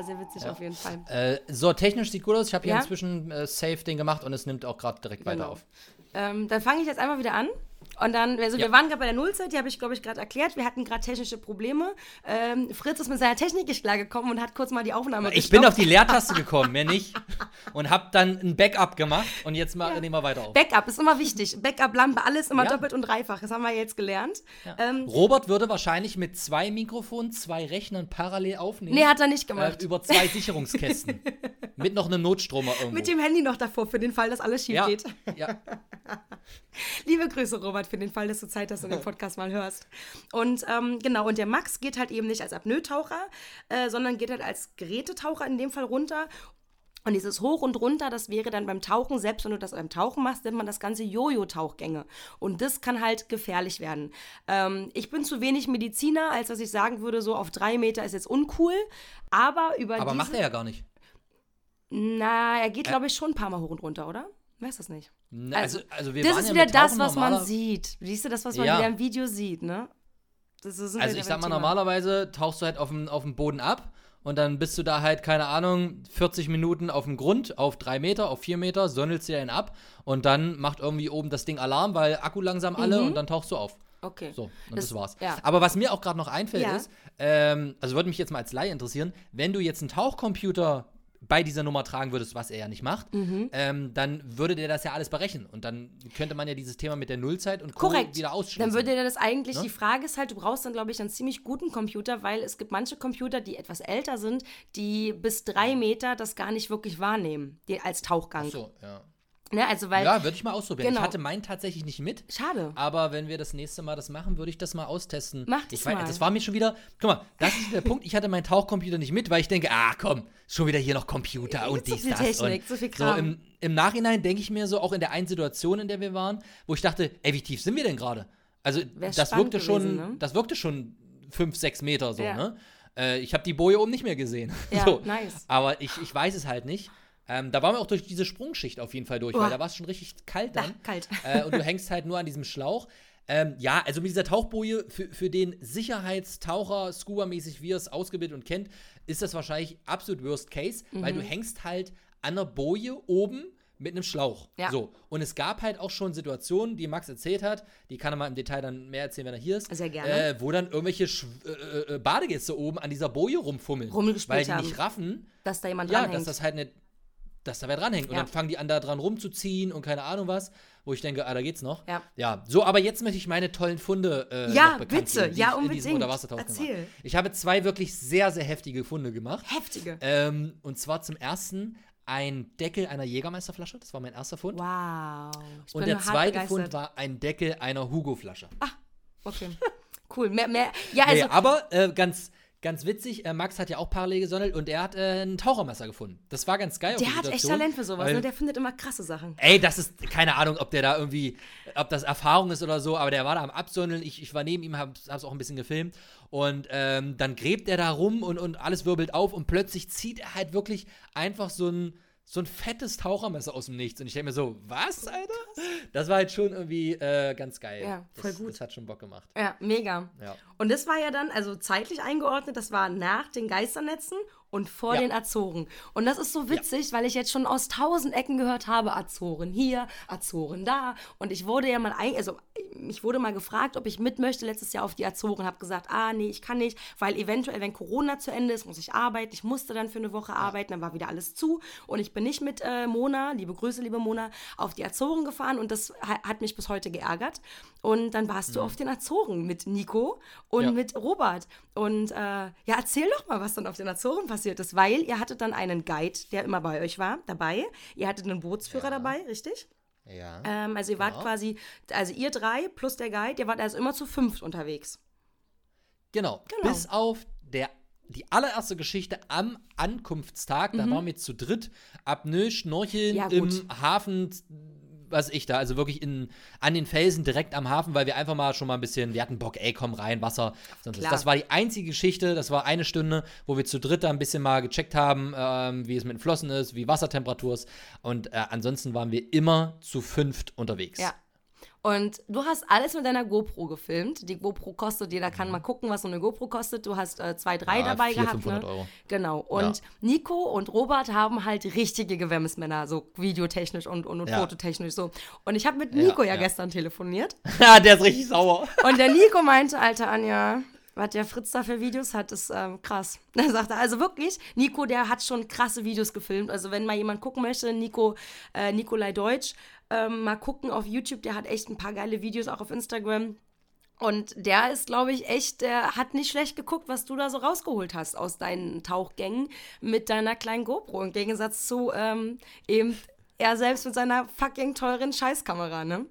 Sehr witzig Ja. auf jeden Fall. Äh, so, technisch sieht gut aus. Ich habe hier Ja? inzwischen äh, Safe-Ding gemacht und es nimmt auch gerade direkt weiter Genau. auf. Ähm, dann fange ich jetzt einfach wieder an. Und dann, also Ja. wir waren gerade bei der Nullzeit, die habe ich, glaube ich, gerade erklärt. Wir hatten gerade technische Probleme. Ähm, Fritz ist mit seiner Technik nicht klargekommen und hat kurz mal die Aufnahme Ich bin gestoppt. auf die Leertaste gekommen, mehr nicht. Und habe dann ein Backup gemacht und jetzt mal, nehmen wir weiter auf. Backup ist immer wichtig. Backup, Lampe, alles immer Ja. doppelt und dreifach. Das haben wir jetzt gelernt. Ähm, Robert würde wahrscheinlich mit zwei Mikrofonen, zwei Rechnern parallel aufnehmen. nee, hat er nicht gemacht. äh, über zwei Sicherungskästen. mit noch einem Notstromer irgendwo. mit dem Handy noch davor, für den Fall, dass alles schief ja, geht. ja. Liebe Grüße, Robert, für den Fall, dass du Zeit hast und den Podcast mal hörst. Und ähm, genau, und der Max geht halt eben nicht als Apnoe-Taucher, äh, sondern geht halt als Gerätetaucher in dem Fall runter. Und dieses Hoch und Runter, das wäre dann beim Tauchen, selbst wenn du das beim Tauchen machst, nennt man das Ganze Jojo-Tauchgänge. Und das kann halt gefährlich werden. Ähm, ich bin zu wenig Mediziner, als dass ich sagen würde, so auf drei Meter ist jetzt uncool. Aber über Aber macht er ja gar nicht. Na, er geht, glaube ich, schon ein paar Mal hoch und runter, oder? Weiß das nicht. Ne, Also, also wir das ist ja wieder das, was man sieht. Siehst du, das, was man Ja. wieder im Video sieht, ne? Das ist Also ich sag mal, normalerweise tauchst du halt auf dem, auf dem Boden ab und dann bist du da halt, keine Ahnung, 40 Minuten auf dem Grund, auf drei Meter, auf vier Meter, sonnelst dir einen ab und dann macht irgendwie oben das Ding Alarm, weil Akku langsam alle und dann tauchst du auf. Okay. So, und Das- das, war's. ja. Aber was mir auch gerade noch einfällt Ja. ist, ähm, also würde mich jetzt mal als Laie interessieren, wenn du jetzt einen Tauchcomputer bei dieser Nummer tragen würdest, was er ja nicht macht, Mhm. ähm, dann würde der das ja alles berechnen. Und dann könnte man ja dieses Thema mit der Nullzeit und Co. Korrekt. wieder ausschließen. Dann würde dir das eigentlich, Ne? die Frage ist halt, du brauchst dann, glaube ich, einen ziemlich guten Computer, weil es gibt manche Computer, die etwas älter sind, die bis drei Meter das gar nicht wirklich wahrnehmen, die, als Tauchgang. so, ja. Ne? Also, weil, Ja, würde ich mal ausprobieren. Genau. Ich hatte meinen tatsächlich nicht mit. schade. Aber wenn wir das nächste Mal das machen, würde ich das mal austesten. Mach das ich weiß, mal. Das war mir schon wieder. Guck mal, das ist der Punkt. Ich hatte meinen Tauchcomputer nicht mit, weil ich denke, ah komm, schon wieder hier noch Computer und Zu dies, viel das. Technik, und zu viel so Kram. im, Im Nachhinein denke ich mir so, auch in der einen Situation, in der wir waren, wo ich dachte, ey, wie tief sind wir denn gerade? Also, Wär das wirkte schon, gewesen, ne? das wirkte schon fünf, sechs Meter so, Ja. ne? Äh, ich habe die Boje oben nicht mehr gesehen. Ja, so. nice. Aber ich, ich weiß es halt nicht. Ähm, da waren wir auch durch diese Sprungschicht auf jeden Fall durch, Uah. weil da war es schon richtig kalt dann. Ja, kalt. Äh, und du hängst halt nur an diesem Schlauch. Ähm, ja, also mit dieser Tauchboje, für, für den Sicherheitstaucher, Scuba-mäßig, wie er es ausgebildet und kennt, ist das wahrscheinlich absolut Worst Case, weil Mhm. du hängst halt an der Boje oben mit einem Schlauch. Ja. So. Und es gab halt auch schon Situationen, die Max erzählt hat, die kann er mal im Detail dann mehr erzählen, wenn er hier ist. Sehr gerne. Äh, wo dann irgendwelche Schw äh, äh, Badegäste oben an dieser Boje rumfummeln. Rumgespielt Weil die haben. nicht raffen, Dass da jemand ja, dranhängt. dass das halt nicht, dass da wer dranhängt. Und Ja. dann fangen die an, da dran rumzuziehen und keine Ahnung was, wo ich denke, ah, da geht's noch. Ja. Ja, so, aber jetzt möchte ich meine tollen Funde äh, Ja, noch bekannt bitte. geben, die Ja, ich in unbedingt. diesem Unterwassertauch Erzähl. gemacht. Ich habe zwei wirklich sehr, sehr heftige Funde gemacht. Heftige. Ähm, und zwar zum ersten ein Deckel einer Jägermeisterflasche, das war mein erster Fund. Wow. Ich und der zweite. Fund war ein Deckel einer Hugo-Flasche. Okay. Cool. Mehr, mehr. Ja, also. nee, aber äh, ganz, ganz witzig, äh, Max hat ja auch parallel gesondelt und er hat äh, ein Tauchermesser gefunden. Das war ganz geil. der hat echt Talent für sowas, weil- ne? Der findet immer krasse Sachen. Ey, das ist keine Ahnung, ob der da irgendwie, ob das Erfahrung ist oder so, aber der war da am Absondeln. Ich, ich war neben ihm, hab, hab's auch ein bisschen gefilmt. Und ähm, dann gräbt er da rum und, und alles wirbelt auf und plötzlich zieht er halt wirklich einfach so ein, so ein fettes Tauchermesser aus dem Nichts. Und ich denke mir so, was, Alter? Das war halt schon irgendwie äh, ganz geil. Ja, voll das, gut. Das hat schon Bock gemacht. Ja, mega. Ja. Und das war ja dann, also zeitlich eingeordnet, das war nach den Geisternetzen und vor Ja. den Azoren. Und das ist so witzig, weil ich jetzt schon aus tausend Ecken gehört habe, Azoren hier, Azoren da. Und ich wurde ja mal, ein, also ich wurde mal gefragt, ob ich mit möchte letztes Jahr auf die Azoren. Habe gesagt, ah nee, ich kann nicht, weil eventuell, wenn Corona zu Ende ist, muss ich arbeiten. Ich musste dann für eine Woche arbeiten, dann war wieder alles zu. Und ich bin nicht mit äh, Mona, liebe Grüße, liebe Mona, auf die Azoren gefahren. Und das ha hat mich bis heute geärgert. Und dann warst du auf den Azoren mit Nico und Ja. mit Robert. Und äh, ja, erzähl doch mal, was dann auf den Azoren passiert ist, weil ihr hattet dann einen Guide, der immer bei euch war, dabei. Ihr hattet einen Bootsführer dabei, richtig? Ja. Ähm, also ihr wart Genau. quasi, also ihr drei plus der Guide, ihr wart also immer zu fünft unterwegs. Genau. Genau. Bis auf der, die allererste Geschichte am Ankunftstag, da waren wir zu dritt, Apnoe, Schnorcheln Mhm. Ja, im Hafen, was ich da, also wirklich in, an den Felsen direkt am Hafen, weil wir einfach mal schon mal ein bisschen, wir hatten Bock, ey, komm rein, Wasser. Das war die einzige Geschichte, das war eine Stunde, wo wir zu dritt da ein bisschen mal gecheckt haben, ähm, wie es mit den Flossen ist, wie Wassertemperatur ist. Und äh, ansonsten waren wir immer zu fünft unterwegs. Ja. Und du hast alles mit deiner GoPro gefilmt. Die GoPro kostet, jeder kann mal gucken, was so eine GoPro kostet. Du hast äh, zwei, drei Mhm. Ja, dabei 400, gehabt. 500 ne? Euro. Genau. Und Ja. Nico und Robert haben halt richtige Gewämmsmänner, so videotechnisch und, und, und Ja. fototechnisch so. Und ich habe mit Nico ja, ja. gestern telefoniert. Ja, der ist richtig sauer. Und der Nico meinte, Alter Anja, was der Fritz da für Videos hat, ist ähm, krass. Er sagte, also wirklich, Nico, der hat schon krasse Videos gefilmt. Also wenn mal jemand gucken möchte, Nico, äh, Nikolai Deutsch, ähm, mal gucken auf YouTube, der hat echt ein paar geile Videos, auch auf Instagram. Und der ist, glaube ich, echt, der hat nicht schlecht geguckt, was du da so rausgeholt hast aus deinen Tauchgängen mit deiner kleinen GoPro. Im Gegensatz zu ähm, eben er selbst mit seiner fucking teuren Scheißkamera, ne?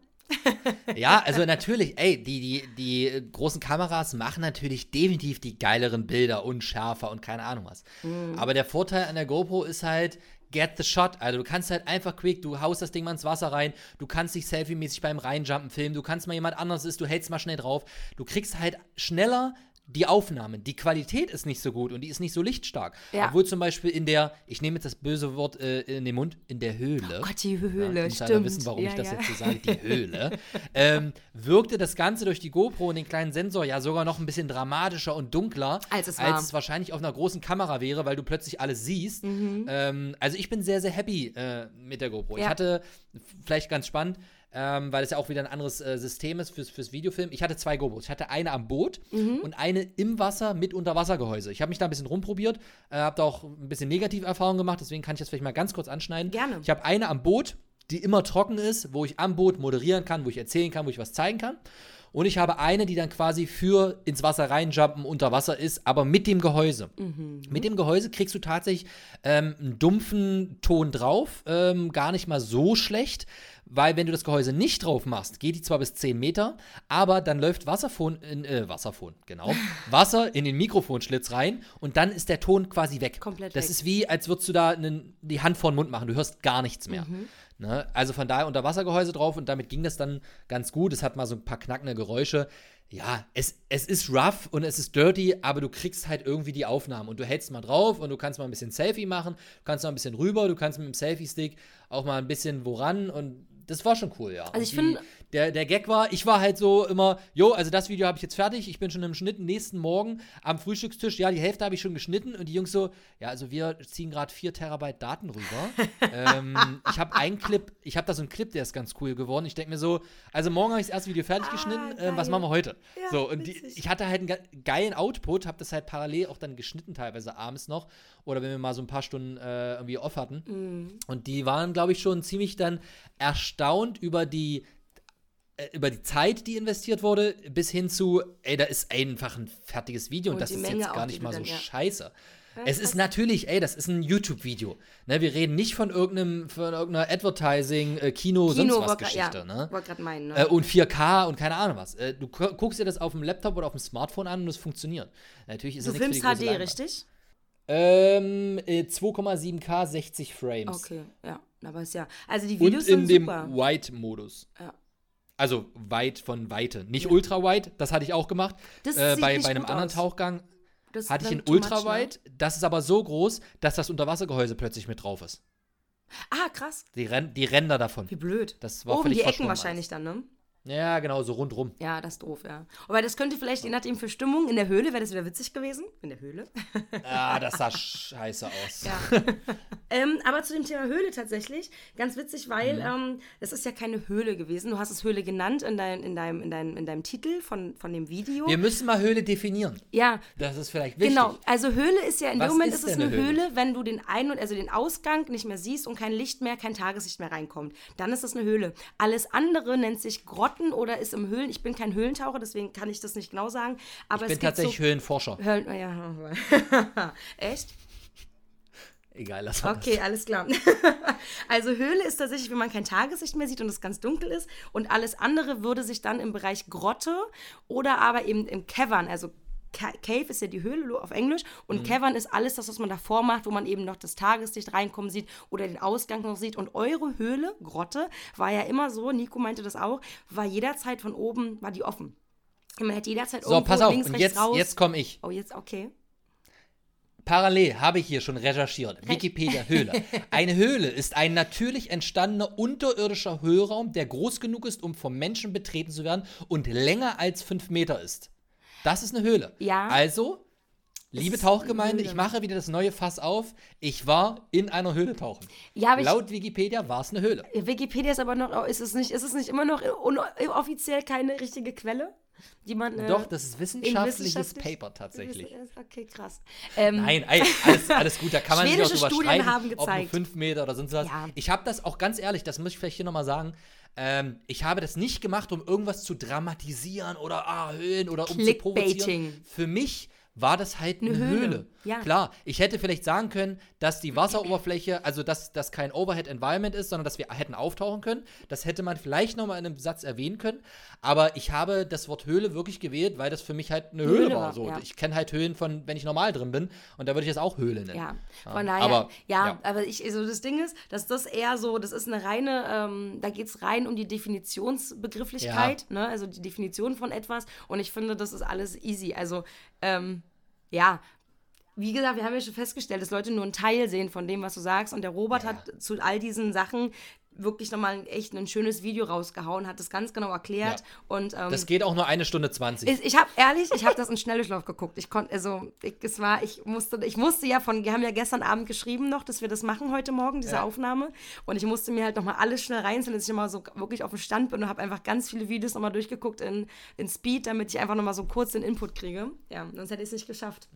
Ja, also natürlich, ey, die, die, die großen Kameras machen natürlich definitiv die geileren Bilder und schärfer und keine Ahnung was. Mhm. Aber der Vorteil an der GoPro ist halt, get the shot. Also du kannst halt einfach quick, du haust das Ding mal ins Wasser rein, du kannst dich selfie-mäßig beim Reinjumpen filmen, du kannst mal jemand anderes ist, du hältst mal schnell drauf. Du kriegst halt schneller die Aufnahmen. Die Qualität ist nicht so gut und die ist nicht so lichtstark. Ja. Obwohl zum Beispiel in der, ich nehme jetzt das böse Wort äh, in den Mund, in der Höhle. Oh Gott, die Höhle, Ja, stimmt. wissen, warum ja, ich das jetzt so sage, die Höhle, ähm, wirkte das Ganze durch die GoPro und den kleinen Sensor ja sogar noch ein bisschen dramatischer und dunkler, Als es als es wahrscheinlich auf einer großen Kamera wäre, weil du plötzlich alles siehst. Ähm, also ich bin sehr, sehr happy äh, mit der GoPro. Ich Mhm. Hatte, vielleicht ganz spannend, ähm, weil es ja auch wieder ein anderes äh, System ist fürs, fürs Videofilm. Ich hatte zwei GoPros. Ich hatte eine am Boot Mhm. und eine im Wasser mit Unterwassergehäuse. Ich habe mich da ein bisschen rumprobiert, äh, habe da auch ein bisschen Negativerfahrungen gemacht, deswegen kann ich das vielleicht mal ganz kurz anschneiden. Gerne. Ich habe eine am Boot, die immer trocken ist, wo ich am Boot moderieren kann, wo ich erzählen kann, wo ich was zeigen kann. Und ich habe eine, die dann quasi für ins Wasser reinjumpen unter Wasser ist, aber mit dem Gehäuse. Mit dem Gehäuse kriegst du tatsächlich ähm, einen dumpfen Ton drauf, ähm, gar nicht mal so schlecht, weil wenn du das Gehäuse nicht drauf machst, geht die zwar bis 10 Meter, aber dann läuft Wasserfon in, äh, Wasserfon, genau, Wasser in den Mikrofonschlitz rein und dann ist der Ton quasi weg. Komplett Das weg. ist wie, als würdest du da nen- die Hand vor den Mund machen, du hörst gar nichts mehr. Ne? Also von daher Unterwassergehäuse drauf und damit ging das dann ganz gut. Es hat mal so ein paar knackende Geräusche. Ja, es, es ist rough und es ist dirty, aber du kriegst halt irgendwie die Aufnahmen und du hältst mal drauf und du kannst mal ein bisschen Selfie machen, du kannst mal ein bisschen rüber, du kannst mit dem Selfie-Stick auch mal ein bisschen woran und das war schon cool, ja. Also ich finde- der, der Gag war, ich war halt so immer, jo, also das Video habe ich jetzt fertig, ich bin schon im Schnitt nächsten Morgen am Frühstückstisch, ja, die Hälfte habe ich schon geschnitten und die Jungs so, ja, also wir ziehen gerade 4 Terabyte Daten rüber. ähm, ich habe einen Clip, ich habe da so einen Clip, der ist ganz cool geworden. Ich denke mir so, also morgen habe ich das erste Video fertig geschnitten, ähm, was machen wir heute? Ja, so, und die, ich hatte halt einen ge- geilen Output, habe das halt parallel auch dann geschnitten, teilweise abends noch. Oder wenn wir mal so ein paar Stunden äh, irgendwie off hatten. Mhm. Und die waren, glaube ich, schon ziemlich dann erstaunt über die äh, über die Zeit, die investiert wurde, bis hin zu, ey, da ist einfach ein fertiges Video und, Und das ist Menge jetzt gar nicht mal so ja. scheiße. Es ist natürlich, ey, das ist ein YouTube-Video. Ne, wir reden nicht von irgendeinem, von irgendeiner Advertising, äh, Kino, sonst was Geschichte, ja, ne? meinen. Ne? Äh, und 4K und keine Ahnung was. Äh, du gu- guckst dir das auf dem Laptop oder auf dem Smartphone an und es funktioniert. Natürlich ist du filmst HD, Leinwand. richtig? Ähm, äh, 2,7K, 60 Frames. Okay, ja. Aber ist ja. Also die Und Videos in sind dem. White-Modus. Ja. Also weit von Weite. Nicht Ja. ultra-wide, das hatte ich auch gemacht. Das Äh, bei, bei einem anderen aus. Tauchgang Das hatte ich in ne? ultra-wide. Das ist aber so groß, dass das Unterwassergehäuse plötzlich mit drauf ist. Ah, krass. Die, Ren die Ränder davon. Wie blöd. Das war Oben die Ecken wahrscheinlich dann, ne? Ja, genau, so rundrum. Ja, das ist doof, ja. Aber das könnte vielleicht, je nachdem für Stimmung, in der Höhle wäre das wieder witzig gewesen. In der Höhle. Ah, das sah scheiße aus. Ja. ähm, aber zu dem Thema Höhle tatsächlich, ganz witzig, weil Mhm. ähm, das ist ja keine Höhle gewesen. Du hast es Höhle genannt in, dein, in, deinem, in, deinem, in deinem Titel von, von dem Video. Wir müssen mal Höhle definieren. ja, Das ist vielleicht wichtig. Genau, also Höhle ist ja, in Was dem Moment ist es eine Höhle? Höhle? wenn du den Ein- und also den Ausgang nicht mehr siehst und kein Licht mehr, kein Tageslicht mehr reinkommt. Dann ist es eine Höhle. Alles andere nennt sich Grotten oder ist im Höhlen. Ich bin kein Höhlentaucher, deswegen kann ich das nicht genau sagen. Aber ich bin tatsächlich so Höhlenforscher. Höhlen, oh ja. Echt? Egal, lass mal Okay, alles klar. also Höhle ist tatsächlich, wenn man kein Tageslicht mehr sieht und es ganz dunkel ist. Und alles andere würde sich dann im Bereich Grotte oder aber eben im Cavern, also Cave ist ja die Höhle auf Englisch und Mhm. Cavern ist alles das, was man davor macht, wo man eben noch das Tageslicht reinkommen sieht oder den Ausgang noch sieht. Und eure Höhle, Grotte, war ja immer so, Nico meinte das auch, war jederzeit von oben, war die offen. Und man hätte jederzeit So, pass auf, links, und jetzt, raus. jetzt komme ich. oh, jetzt, okay. Parallel habe ich hier schon recherchiert. Wikipedia Höhle. Eine Höhle ist ein natürlich entstandener unterirdischer Höhlraum, der groß genug ist, um vom Menschen betreten zu werden und länger als fünf Meter ist. Das ist eine Höhle. Ja. Also, liebe Tauchgemeinde, ich mache wieder das neue Fass auf. Ich war in einer Höhle tauchen. Ja, aber ich, Laut Wikipedia war es eine Höhle. Wikipedia ist aber noch, ist es nicht, ist es nicht immer noch offiziell keine richtige Quelle? Die man, äh, Doch, das ist wissenschaftliches wissenschaftlich- Paper tatsächlich. Okay, krass. Ähm, Nein, alles, alles gut. Da kann man sich auch drüber Studien streiten, haben ob nur gezeigt. fünf Meter oder sonst was. Ja. Ich habe das auch ganz ehrlich, das muss ich vielleicht hier nochmal sagen. Ähm, ich habe das nicht gemacht, um irgendwas zu dramatisieren oder ah, Höhen oder um zu provozieren. Für mich war das halt eine, Eine Höhle. Höhle, ja. Klar, ich hätte vielleicht sagen können, dass die Wasseroberfläche, also dass das kein Overhead-Environment ist, sondern dass wir hätten auftauchen können. Das hätte man vielleicht nochmal in einem Satz erwähnen können. Aber ich habe das Wort Höhle wirklich gewählt, weil das für mich halt eine Höhle, Höhle war. So. ja. Ich kenne halt Höhlen von, wenn ich normal drin bin. Und da würde ich das auch Höhle nennen. Ja, Ja, von daher, aber, ja, ja. aber ich, also das Ding ist, dass das eher so, das ist eine reine, ähm, da geht es rein um die Definitionsbegrifflichkeit, ne? also die Definition von etwas und ich finde, das ist alles easy. Also, ähm, ja, wie gesagt, wir haben ja schon festgestellt, dass Leute nur einen Teil sehen von dem, was du sagst und der Robert Ja. hat zu all diesen Sachen wirklich nochmal echt ein schönes Video rausgehauen, hat das ganz genau erklärt Ja. und ähm, Das geht auch nur eine Stunde 20. ich, ich habe ehrlich, ich habe das in Schnelldurchlauf geguckt. Ich konnte, also ich, es war, ich musste, ich musste ja von, wir haben ja gestern Abend geschrieben noch, dass wir das machen heute Morgen, diese Ja. Aufnahme. Und ich musste mir halt nochmal alles schnell reinziehen, dass ich nochmal so wirklich auf dem Stand bin und habe einfach ganz viele Videos nochmal durchgeguckt in, in Speed, damit ich einfach nochmal so kurz den Input kriege. Ja, sonst hätte ich es nicht geschafft.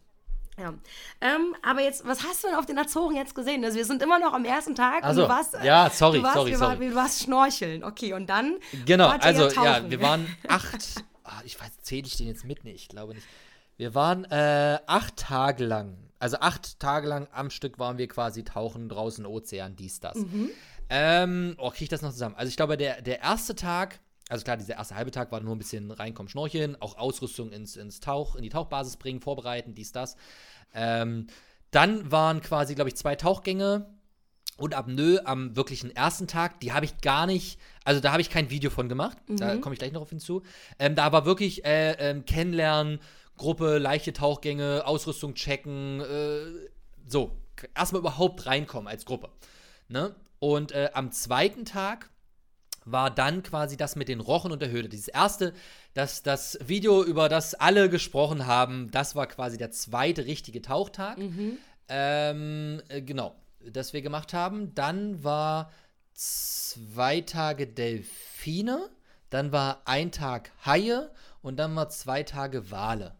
Ja. Ähm, aber jetzt, was hast du denn auf den Azoren jetzt gesehen? Also wir sind immer noch am ersten Tag Ach so, und du warst, ja, sorry, du warst, sorry, wir sorry. War, du warst schnorcheln. Okay, und dann Genau, also ja, tauchen. wir waren acht, ah, ich weiß, zähle ich den jetzt mit? Nee, ich glaube nicht. Wir waren äh, acht Tage lang, also acht Tage lang am Stück waren wir quasi tauchen draußen Ozean, dies, das. Mhm. Ähm, oh, kriege ich das noch zusammen? Also ich glaube, der, der erste Tag, also klar, dieser erste halbe Tag war nur ein bisschen reinkommen, schnorcheln, auch Ausrüstung ins, ins Tauch, in die Tauchbasis bringen, vorbereiten, dies, das. Ähm, dann waren quasi, glaube ich, zwei Tauchgänge und Apnoe am wirklichen ersten Tag, die habe ich gar nicht, also da habe ich kein Video von gemacht, da komme ich gleich noch auf hinzu. Ähm, da war wirklich äh, ähm, Kennenlernen, Gruppe, leichte Tauchgänge, Ausrüstung checken, äh, so, erstmal überhaupt reinkommen als Gruppe. Ne? Und äh, am zweiten Tag war dann quasi das mit den Rochen und der Höhle. Dieses erste, das, das Video, über das alle gesprochen haben, das war quasi der zweite richtige Tauchtag. Ähm, äh, genau, das wir gemacht haben. Dann war zwei Tage Delfine, dann war ein Tag Haie und dann war zwei Tage Wale.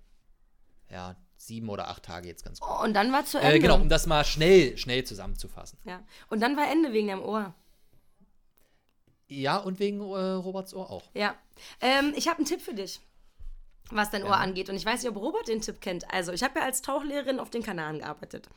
Ja, sieben oder acht Tage jetzt ganz gut. Und dann war zu Ende. Äh, genau, um das mal schnell, schnell zusammenzufassen. Ja. Und dann war Ende wegen deinem Ohr. Ja, und wegen äh, Roberts Ohr auch. Ja. Ähm, ich habe einen Tipp für dich, was dein Ohr angeht. Und ich weiß nicht, ob Robert den Tipp kennt. Also, ich habe ja als Tauchlehrerin auf den Kanaren gearbeitet.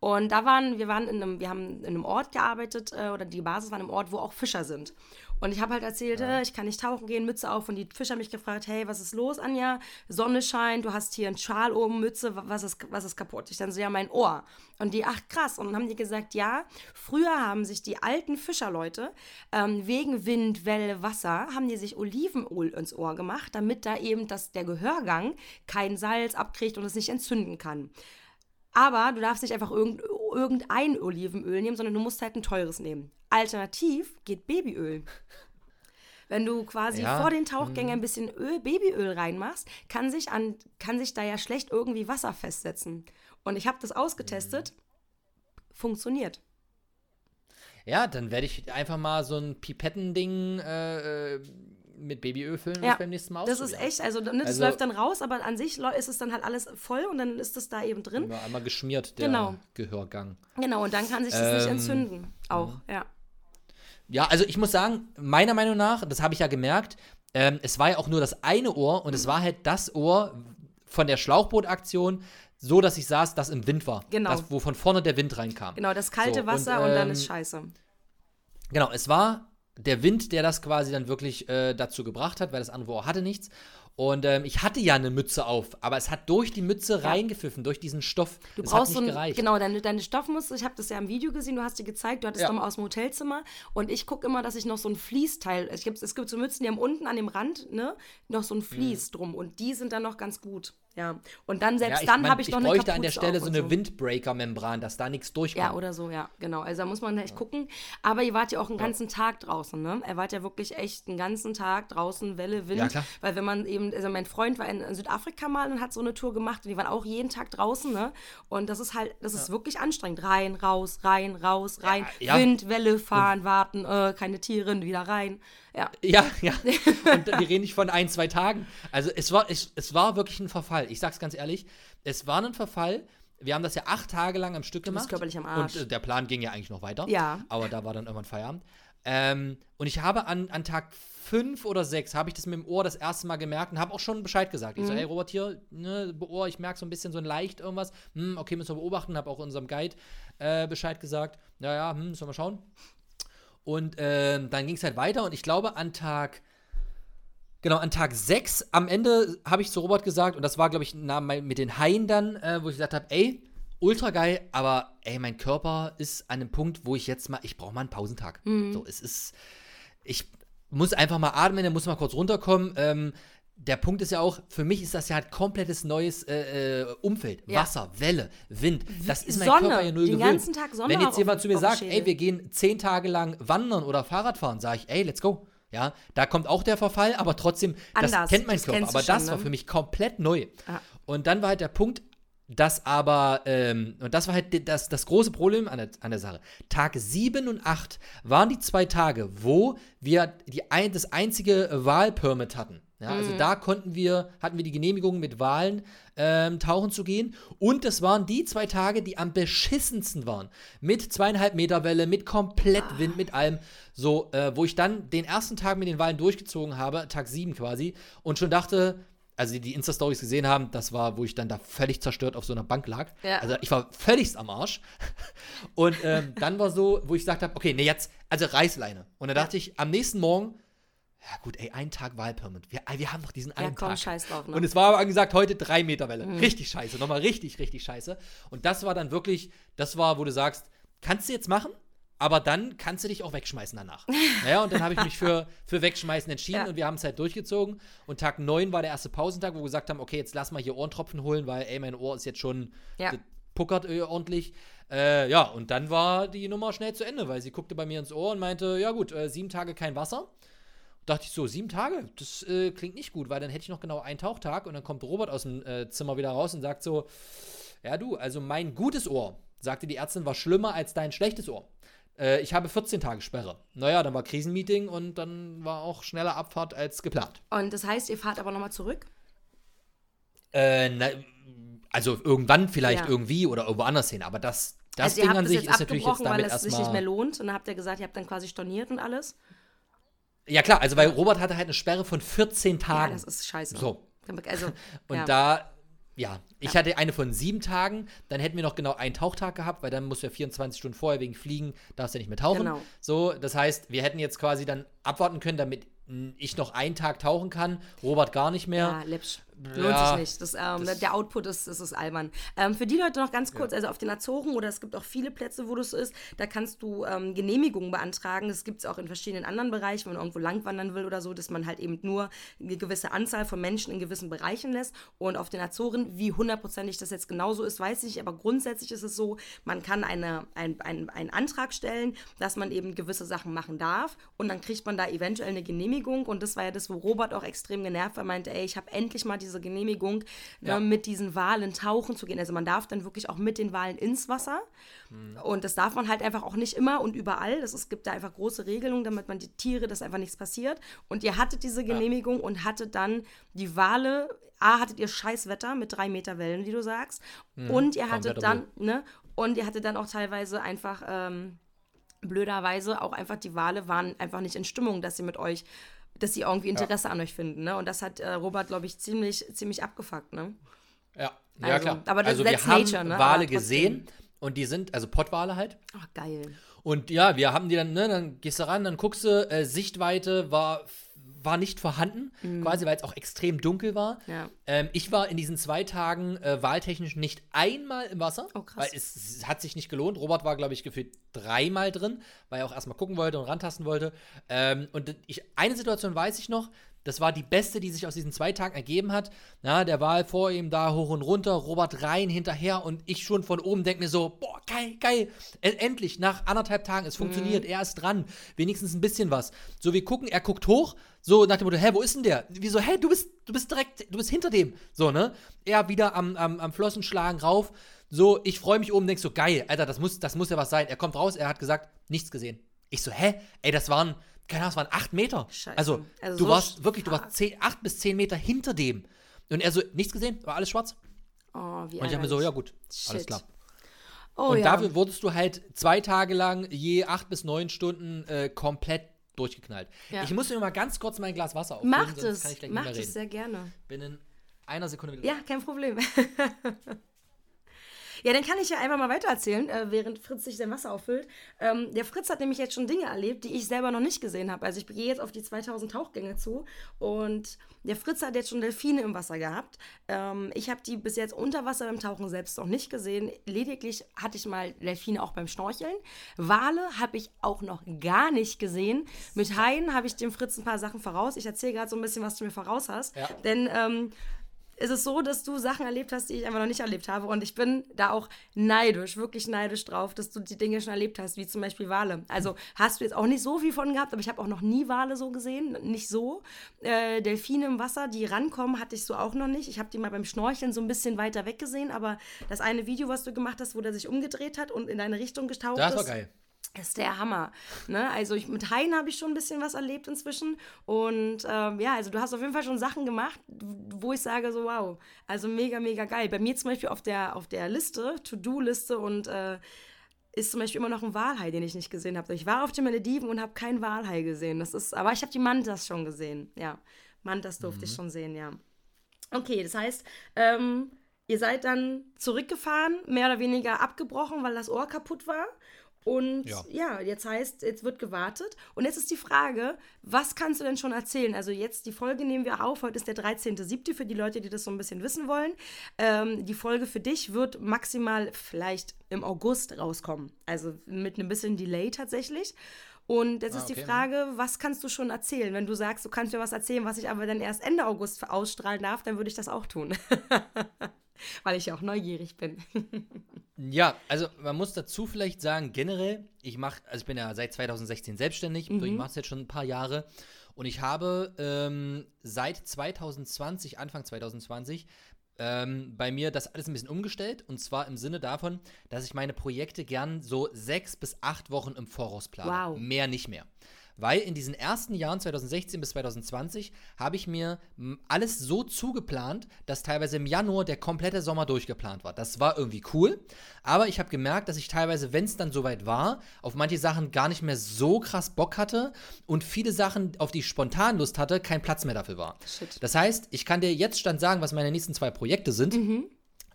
Und da waren, wir waren in einem, wir haben in einem Ort gearbeitet, äh, oder die Basis war in einem Ort, wo auch Fischer sind. Und ich habe halt erzählt, äh, ich kann nicht tauchen gehen, Mütze auf. Und die Fischer haben mich gefragt, hey, was ist los, Anja? Sonne scheint, du hast hier einen Schal oben, Mütze, wa- was ist, was ist kaputt? Ich dann so, ja, mein Ohr. Und die, ach krass. Und dann haben die gesagt, ja, früher haben sich die alten Fischerleute ähm, wegen Wind, Welle, Wasser, haben die sich Olivenöl ins Ohr gemacht, damit da eben das, der Gehörgang kein Salz abkriegt und es nicht entzünden kann. Aber du darfst nicht einfach irgend, irgendein Olivenöl nehmen, sondern du musst halt ein teures nehmen. Alternativ geht Babyöl. Wenn du quasi Ja, vor den Tauchgängen ein bisschen Öl, Babyöl reinmachst, kann sich, an, kann sich da ja schlecht irgendwie Wasser festsetzen. Und ich habe das ausgetestet. Funktioniert. Ja, dann werde ich einfach mal so ein Pipettending äh, äh, mit Babyöl füllen und Ja, beim nächsten Mal Das ist echt, also ne, das Also- läuft dann raus, aber an sich ist es dann halt alles voll und dann ist es da eben drin. Immer einmal geschmiert, der Genau. Gehörgang. Genau, und dann kann sich das nicht Ähm, entzünden. Auch, ja. Ja, also ich muss sagen, meiner Meinung nach, das habe ich ja gemerkt, ähm, es war ja auch nur das eine Ohr und es war halt das Ohr von der Schlauchbootaktion, so dass ich saß, das im Wind war. Genau. Das, wo von vorne der Wind reinkam. Genau, das kalte So, und, Wasser und, dann ähm, ist scheiße. Genau, es war der Wind, der das quasi dann wirklich äh, dazu gebracht hat, weil das andere Ohr hatte nichts. Und ähm, ich hatte ja eine Mütze auf, aber es hat durch die Mütze reingepfiffen, durch diesen Stoff. Du das brauchst hat nicht so ein, gereicht. genau, deine, deine Stoffmuster, ich habe das ja im Video gesehen, du hast die gezeigt, du hattest Ja. doch mal aus dem Hotelzimmer und ich gucke immer, dass ich noch so ein Fließteil, es gibt, es gibt so Mützen, die haben unten an dem Rand, ne, noch so ein Vlies drum und die sind dann noch ganz gut, ja. Und dann, selbst ja, ich, dann habe ich noch eine bräuchte an der Stelle so und eine Windbreaker-Membran, dass da nichts durchkommt. Ja, oder so, ja, genau. Also da muss man echt gucken. Aber ihr wart ja auch einen ganzen Tag draußen, ne? Er wart ja wirklich echt einen ganzen Tag draußen, Welle, Wind. Ja, klar. Weil wenn man eben, also mein Freund war in Südafrika mal und hat so eine Tour gemacht und die waren auch jeden Tag draußen, ne? Und das ist halt, das ist wirklich anstrengend. Rein, raus, rein, raus, rein. ja. Wind, Welle, fahren, warten, äh, keine Tiere, wieder rein. Ja. Ja, ja. Und wir reden nicht von ein, zwei Tagen. Also es war, es, es war wirklich ein Verfall. Ich sag's ganz ehrlich, es war ein Verfall. Wir haben das ja acht Tage lang am Stück bist gemacht. körperlich am Arsch. Und äh, der Plan ging ja eigentlich noch weiter. Ja. Aber da war dann irgendwann Feierabend. Ähm, und ich habe an, an Tag fünf oder sechs habe ich das mit dem Ohr das erste Mal gemerkt und habe auch schon Bescheid gesagt. Ich so, ey Robert, hier, ne, Ohr, ich merke so ein bisschen so ein leicht irgendwas. Hm, okay, müssen wir beobachten. Habe auch unserem Guide äh, Bescheid gesagt. Naja, hm, müssen wir mal schauen. Und ähm, dann ging es halt weiter und ich glaube an Tag, genau, an Tag 6 am Ende habe ich zu Robert gesagt, und das war, glaube ich, na, mein- mit den Haien dann, äh, wo ich gesagt habe, ey, ultra geil, aber ey, mein Körper ist an einem Punkt, wo ich jetzt mal, ich brauche mal einen Pausentag. So, es ist, ich muss einfach mal atmen, der muss mal kurz runterkommen. Ähm, der Punkt ist ja auch, für mich ist das ja halt komplettes neues äh, äh, Umfeld. Ja. Wasser, Welle, Wind. Das ist mein Sonne, Körper ja null den gewöhnt. ganzen Tag Sonne Wenn auf- jetzt jemand zu mir auf sagt, ey, wir gehen zehn Tage lang wandern oder Fahrrad fahren, sage ich, ey, let's go. Ja, da kommt auch der Verfall, aber trotzdem, das Anders, kennt mein das Körper. Aber das schon, war ne? für mich komplett neu. Ja. Und dann war halt der Punkt, dass aber, ähm, und das war halt das, das große Problem an der, an der Sache. Tag 7 und 8 waren die zwei Tage, wo wir die ein, das einzige Wahlpermit hatten. Ja, also da konnten wir, hatten wir die Genehmigung mit Wahlen ähm, tauchen zu gehen. Und das waren die zwei Tage, die am beschissensten waren. Mit zweieinhalb Meter Welle, mit komplett Wind, mit allem. So, äh, wo ich dann den ersten Tag mit den Wahlen durchgezogen habe, Tag 7 quasi, und schon dachte, also die, die Insta-Stories gesehen haben, das war, wo ich dann da völlig zerstört auf so einer Bank lag. Ja. Also ich war völligst am Arsch. Und ähm, dann war so, wo ich gesagt habe, okay, nee, jetzt, also Reißleine. Und dann dachte ich, am nächsten Morgen, ja gut, ey, ein Tag Wahlpermit. Wir, wir haben doch diesen Ja, einen komm, Tag. scheiß drauf, ne? Und es war aber angesagt, heute drei Meter Welle. Mhm. Richtig scheiße. Nochmal richtig, richtig scheiße. Und das war dann wirklich, das war, wo du sagst, kannst du jetzt machen, aber dann kannst du dich auch wegschmeißen danach. naja, und dann habe ich mich für, für Wegschmeißen entschieden Ja. und wir haben es halt durchgezogen. Und Tag 9 war der erste Pausentag, wo wir gesagt haben, okay, jetzt lass mal hier Ohrentropfen holen, weil, ey, mein Ohr ist jetzt schon, Ja. puckert äh, ordentlich. Äh, ja, und dann war die Nummer schnell zu Ende, weil sie guckte bei mir ins Ohr und meinte, ja gut, äh, sieben Tage kein Wasser. Dachte ich so, sieben Tage, das äh, klingt nicht gut, weil dann hätte ich noch genau einen Tauchtag und dann kommt Robert aus dem äh, Zimmer wieder raus und sagt so, ja du, also mein gutes Ohr, sagte die Ärztin, war schlimmer als dein schlechtes Ohr. Äh, ich habe 14 Tage Sperre. Naja, dann war Krisenmeeting und dann war auch schneller Abfahrt als geplant. Und das heißt, ihr fahrt aber nochmal zurück? Äh, na, also irgendwann vielleicht Ja. irgendwie oder irgendwo anders hin, aber das, das also Ding an sich jetzt ist natürlich jetzt abgebrochen, weil damit es sich nicht mehr lohnt. Und dann habt ihr gesagt, ihr habt dann quasi storniert und alles. Ja klar, also weil Robert hatte halt eine Sperre von 14 Ja, Tagen. das ist scheiße. So. Also, Und ja. da, ja, ich hatte eine von sieben Tagen, dann hätten wir noch genau einen Tauchtag gehabt, weil dann musst du ja 24 Stunden vorher wegen Fliegen, darfst ja nicht mehr tauchen. Genau. So, das heißt, wir hätten jetzt quasi dann abwarten können, damit ich noch einen Tag tauchen kann, Robert gar nicht mehr. Ja, läppsch. Lohnt Ja, sich nicht. Das, ähm, das- der Output ist, ist, ist albern. Ähm, für die Leute noch ganz kurz, also auf den Azoren oder es gibt auch viele Plätze, wo das ist, da kannst du ähm, Genehmigungen beantragen. Das gibt es auch in verschiedenen anderen Bereichen, wenn man irgendwo langwandern will oder so, dass man halt eben nur eine gewisse Anzahl von Menschen in gewissen Bereichen lässt. Und auf den Azoren, wie hundertprozentig das jetzt genauso ist, weiß ich nicht, aber grundsätzlich ist es so, man kann eine, ein, ein, einen Antrag stellen, dass man eben gewisse Sachen machen darf und dann kriegt man da eventuell eine Genehmigung und das war ja das, wo Robert auch extrem genervt war, meinte, ey, ich habe endlich mal diese Genehmigung, Ja. ne, mit diesen Walen tauchen zu gehen. Also man darf dann wirklich auch mit den Walen ins Wasser und das darf man halt einfach auch nicht immer und überall. Das, es gibt da einfach große Regelungen, damit man die Tiere, dass einfach nichts passiert. Und ihr hattet diese Genehmigung und hattet dann die Wale, A, hattet ihr scheiß Wetter mit drei Meter Wellen, wie du sagst. und ihr hattet dann, ne, und ihr hattet dann auch teilweise einfach, ähm, blöderweise auch einfach die Wale waren einfach nicht in Stimmung, dass sie mit euch, dass sie irgendwie Interesse an euch finden, ne? Und das hat äh, Robert, glaube ich, ziemlich, ziemlich abgefuckt, ne? Ja, ja Also, klar. aber das- also wir haben nature, ne? Wale gesehen und die sind, also Pottwale halt. Ach, geil. Und ja, wir haben die dann, ne, dann gehst du ran, dann guckst du, äh, Sichtweite war war nicht vorhanden, quasi weil es auch extrem dunkel war. Mhm. Ja. Ähm, ich war in diesen zwei Tagen äh, wahltechnisch nicht einmal im Wasser, Oh, weil es, es hat sich nicht gelohnt. Robert war, glaube ich, gefühlt dreimal drin, weil er auch erstmal gucken wollte und rantasten wollte. Ähm, und ich, eine Situation weiß ich noch, das war die beste, die sich aus diesen zwei Tagen ergeben hat. Na, der Wal vor ihm da hoch und runter, Robert rein, hinterher und ich schon von oben denke mir so, boah, geil, geil. E- Endlich, nach anderthalb Tagen, es funktioniert, er ist dran. Wenigstens ein bisschen was. So, wir gucken, er guckt hoch, so nach dem Motto, hä, wo ist denn der? Wieso, hä, du bist, du bist direkt, du bist hinter dem. So, ne? Er wieder am, am, am Flossenschlagen rauf. So, ich freue mich oben, denk so, geil, Alter, das muss, das muss ja was sein. Er kommt raus, er hat gesagt, nichts gesehen. Ich so, hä? Ey, das waren, keine Ahnung, das waren acht Meter. Scheiße. Also, Also du so warst wirklich, du stark. warst zehn, acht bis zehn Meter hinter dem. Und er so, nichts gesehen, war alles schwarz. Oh, wie Und ich habe mir so, ja gut, alles Shit. klar. Oh, und ja. dafür wurdest du halt zwei Tage lang je acht bis neun Stunden äh, komplett durchgeknallt. Ja. Ich muss mir mal ganz kurz mein Glas Wasser auffüllen, Macht es, kann ich gleich nicht macht es sehr gerne. Bin in einer Sekunde wieder Ja, kein Problem. Ja, dann kann ich ja einfach mal weitererzählen, äh, während Fritz sich sein Wasser auffüllt. Ähm, der Fritz hat nämlich jetzt schon Dinge erlebt, die ich selber noch nicht gesehen habe. Also ich gehe jetzt auf die 2000 Tauchgänge zu und der Fritz hat jetzt schon Delfine im Wasser gehabt. Ähm, ich habe die bis jetzt unter Wasser beim Tauchen selbst noch nicht gesehen. Lediglich hatte ich mal Delfine auch beim Schnorcheln. Wale habe ich auch noch gar nicht gesehen. Mit Haien habe ich dem Fritz ein paar Sachen voraus. Ich erzähle gerade so ein bisschen, was du mir voraus hast. Ja. Denn ähm, es ist so, dass du Sachen erlebt hast, die ich einfach noch nicht erlebt habe. Und ich bin da auch neidisch, wirklich neidisch drauf, dass du die Dinge schon erlebt hast, wie zum Beispiel Wale. Also hast du jetzt auch nicht so viel von gehabt, aber ich habe auch noch nie Wale so gesehen. Nicht so. Äh, Delfine im Wasser, die rankommen, hatte ich so auch noch nicht. Ich habe die mal beim Schnorcheln so ein bisschen weiter weg gesehen, aber das eine Video, was du gemacht hast, wo der sich umgedreht hat und in deine Richtung getaucht Das ist. war geil. Ist der Hammer. Ne? Also ich, mit Haien habe ich schon ein bisschen was erlebt inzwischen. Und ähm, ja, also du hast auf jeden Fall schon Sachen gemacht, wo ich sage so, wow, also mega, mega geil. Bei mir zum Beispiel auf der, auf der Liste, To-Do-Liste und äh, ist zum Beispiel immer noch ein Walhai, den ich nicht gesehen habe. Ich war auf den Malediven und habe keinen Walhai gesehen. Das ist, aber ich habe die Mantas schon gesehen. Ja, Mantas durfte ich schon sehen, ja. Okay, das heißt, ähm, ihr seid dann zurückgefahren, mehr oder weniger abgebrochen, weil das Ohr kaputt war. Und Ja. ja. jetzt heißt, jetzt wird gewartet. Und jetzt ist die Frage, was kannst du denn schon erzählen? Also jetzt, die Folge nehmen wir auf. Heute ist der 13.07. für die Leute, die das so ein bisschen wissen wollen. Ähm, die Folge für dich wird maximal vielleicht im August rauskommen. Also mit einem bisschen Delay tatsächlich. Und jetzt Ah, ist die okay. Frage, was kannst du schon erzählen? Wenn du sagst, du kannst mir was erzählen, was ich aber dann erst Ende August ausstrahlen darf, dann würde ich das auch tun. Weil ich ja auch neugierig bin. Ja, also man muss dazu vielleicht sagen, generell, ich mache, also ich bin ja seit 2016 selbstständig, Mhm. ich mache es jetzt schon ein paar Jahre und ich habe ähm, seit 2020, Anfang 2020, ähm, bei mir das alles ein bisschen umgestellt und zwar im Sinne davon, dass ich meine Projekte gern so sechs bis acht Wochen im Voraus plane. Wow. Mehr nicht mehr. Weil in diesen ersten Jahren, 2016 bis 2020, habe ich mir alles so zugeplant, dass teilweise im Januar der komplette Sommer durchgeplant war. Das war irgendwie cool, aber ich habe gemerkt, dass ich teilweise, wenn es dann soweit war, auf manche Sachen gar nicht mehr so krass Bock hatte und viele Sachen, auf die ich spontan Lust hatte, kein Platz mehr dafür war. Shit. Das heißt, ich kann dir jetzt Stand sagen, was meine nächsten zwei Projekte sind.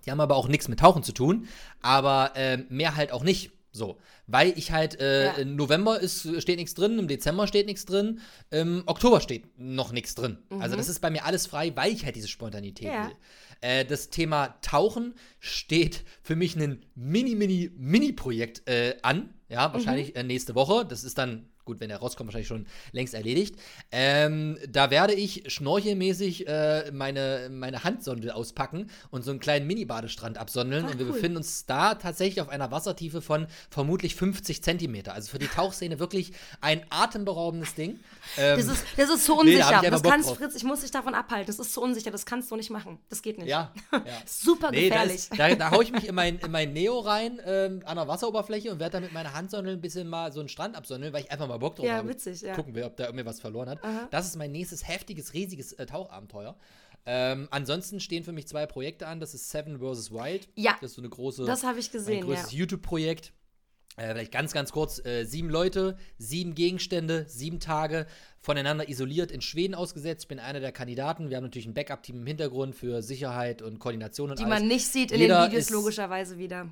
Die haben aber auch nichts mit Tauchen zu tun, aber ähm, mehr halt auch nicht. So, weil ich halt, äh, Ja. im November ist, steht nichts drin, im Dezember steht nichts drin, im Oktober steht noch nichts drin. Also das ist bei mir alles frei, weil ich halt diese Spontanität Ja. will. Äh, das Thema Tauchen steht für mich ein Mini-Mini-Mini-Projekt äh, an. Ja, wahrscheinlich äh, nächste Woche. Das ist dann, gut, wenn er rauskommt, wahrscheinlich schon längst erledigt. Ähm, da werde ich schnorchelmäßig äh, meine, meine Handsonde auspacken und so einen kleinen Mini-Badestrand absondeln. Ach, und wir cool. befinden uns da tatsächlich auf einer Wassertiefe von vermutlich 50 Zentimeter. Also für die Tauchszene wirklich ein atemberaubendes Ding. Ähm, Das ist, das ist zu Nee, da unsicher. ich einfach das kannst. Fritz, ich muss dich davon abhalten. Das ist zu unsicher. Das kannst du nicht machen. Das geht nicht. ja, ja. Super Nee, da, gefährlich. ist, da, da hau ich mich in mein, in mein Neo rein ähm, an der Wasseroberfläche und werde dann mit meiner Handsondel ein bisschen mal so einen Strand absondeln, weil ich einfach mal Bock drauf Ja, habe. witzig, ja. Gucken wir, ob da irgendwie was verloren hat. Aha. Das ist mein nächstes heftiges, riesiges äh, Tauchabenteuer. Ähm, ansonsten stehen für mich zwei Projekte an. Das ist Seven vs. Wild. Ja, Das ist so eine große, das habe ich gesehen, größtes ja. YouTube-Projekt. Äh, vielleicht ganz, ganz kurz: äh, sieben Leute, sieben Gegenstände, sieben Tage voneinander isoliert in Schweden ausgesetzt. Ich bin einer der Kandidaten. Wir haben natürlich ein Backup-Team im Hintergrund für Sicherheit und Koordination und Die alles. man nicht sieht in Jeder den Videos ist- logischerweise wieder.